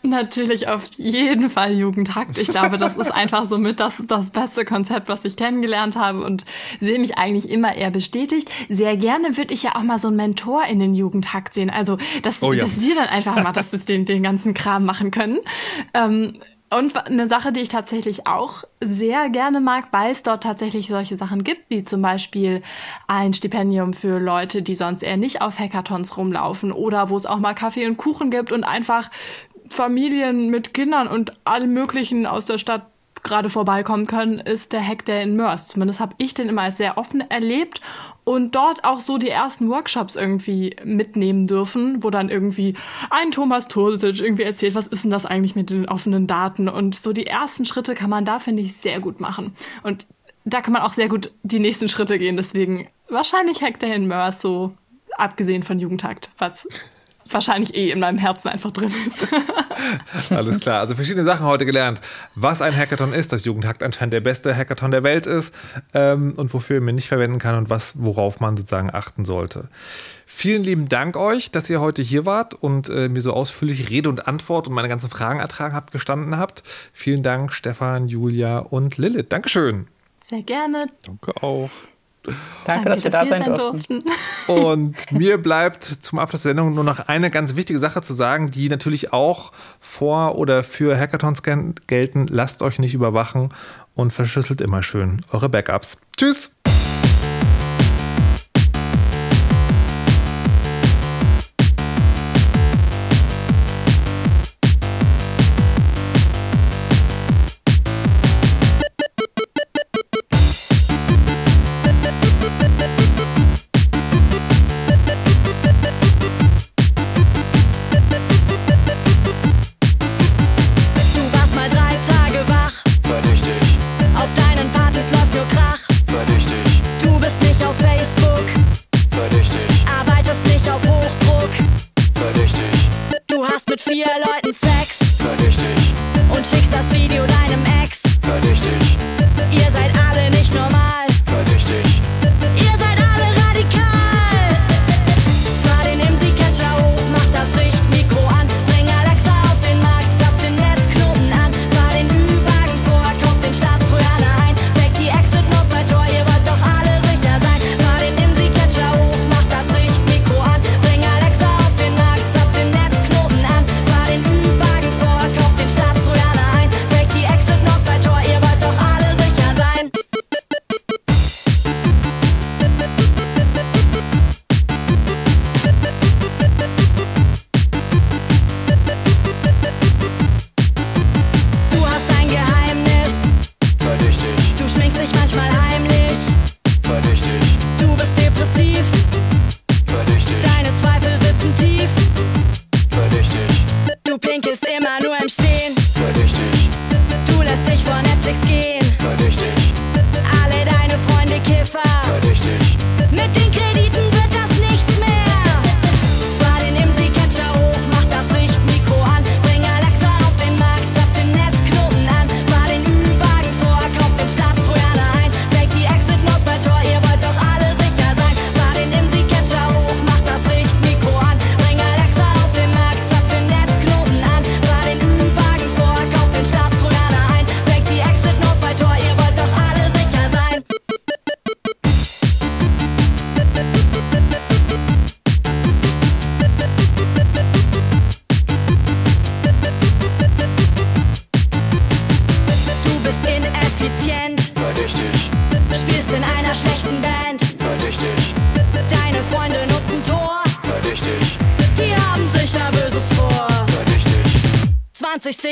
Natürlich auf jeden Fall Jugendhakt. Ich glaube, das ist einfach so mit das, das beste Konzept, was ich kennengelernt habe und sehe mich eigentlich immer eher bestätigt. Sehr gerne würde ich ja auch mal so einen Mentor in den Jugendhakt sehen. Also, dass, Oh ja. dass wir dann einfach mal das, den, den ganzen Kram machen können. Ähm, und eine Sache, die ich tatsächlich auch sehr gerne mag, weil es dort tatsächlich solche Sachen gibt, wie zum Beispiel ein Stipendium für Leute, die sonst eher nicht auf Hackathons rumlaufen oder wo es auch mal Kaffee und Kuchen gibt und einfach Familien mit Kindern und allem Möglichen aus der Stadt gerade vorbeikommen können, ist der Hack Day in Mörs. Zumindest habe ich den immer als sehr offen erlebt und dort auch so die ersten Workshops irgendwie mitnehmen dürfen, wo dann irgendwie ein Thomas Tosic irgendwie erzählt, was ist denn das eigentlich mit den offenen Daten und so die ersten Schritte kann man da, finde ich, sehr gut machen. Und da kann man auch sehr gut die nächsten Schritte gehen, deswegen wahrscheinlich Hack Day in Mörs, so abgesehen von Jugendhakt, was wahrscheinlich eh in meinem Herzen einfach drin ist. Alles klar. Also verschiedene Sachen heute gelernt. Was ein Hackathon ist, dass Jugendhackt anscheinend der beste Hackathon der Welt ist ähm, und wofür man nicht verwenden kann und was, worauf man sozusagen achten sollte. Vielen lieben Dank euch, dass ihr heute hier wart und äh, mir so ausführlich Rede und Antwort und meine ganzen Fragen ertragen habt, gestanden habt. Vielen Dank, Stefan, Julia und Lilith. Dankeschön. Sehr gerne. Danke auch. Danke, dass wir da sein durften. Und mir bleibt zum Abschluss der Sendung nur noch eine ganz wichtige Sache zu sagen, die natürlich auch vor oder für Hackathons gel- gelten. Lasst euch nicht überwachen und verschlüsselt immer schön eure Backups. Tschüss!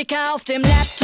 20 Sticker auf dem Laptop.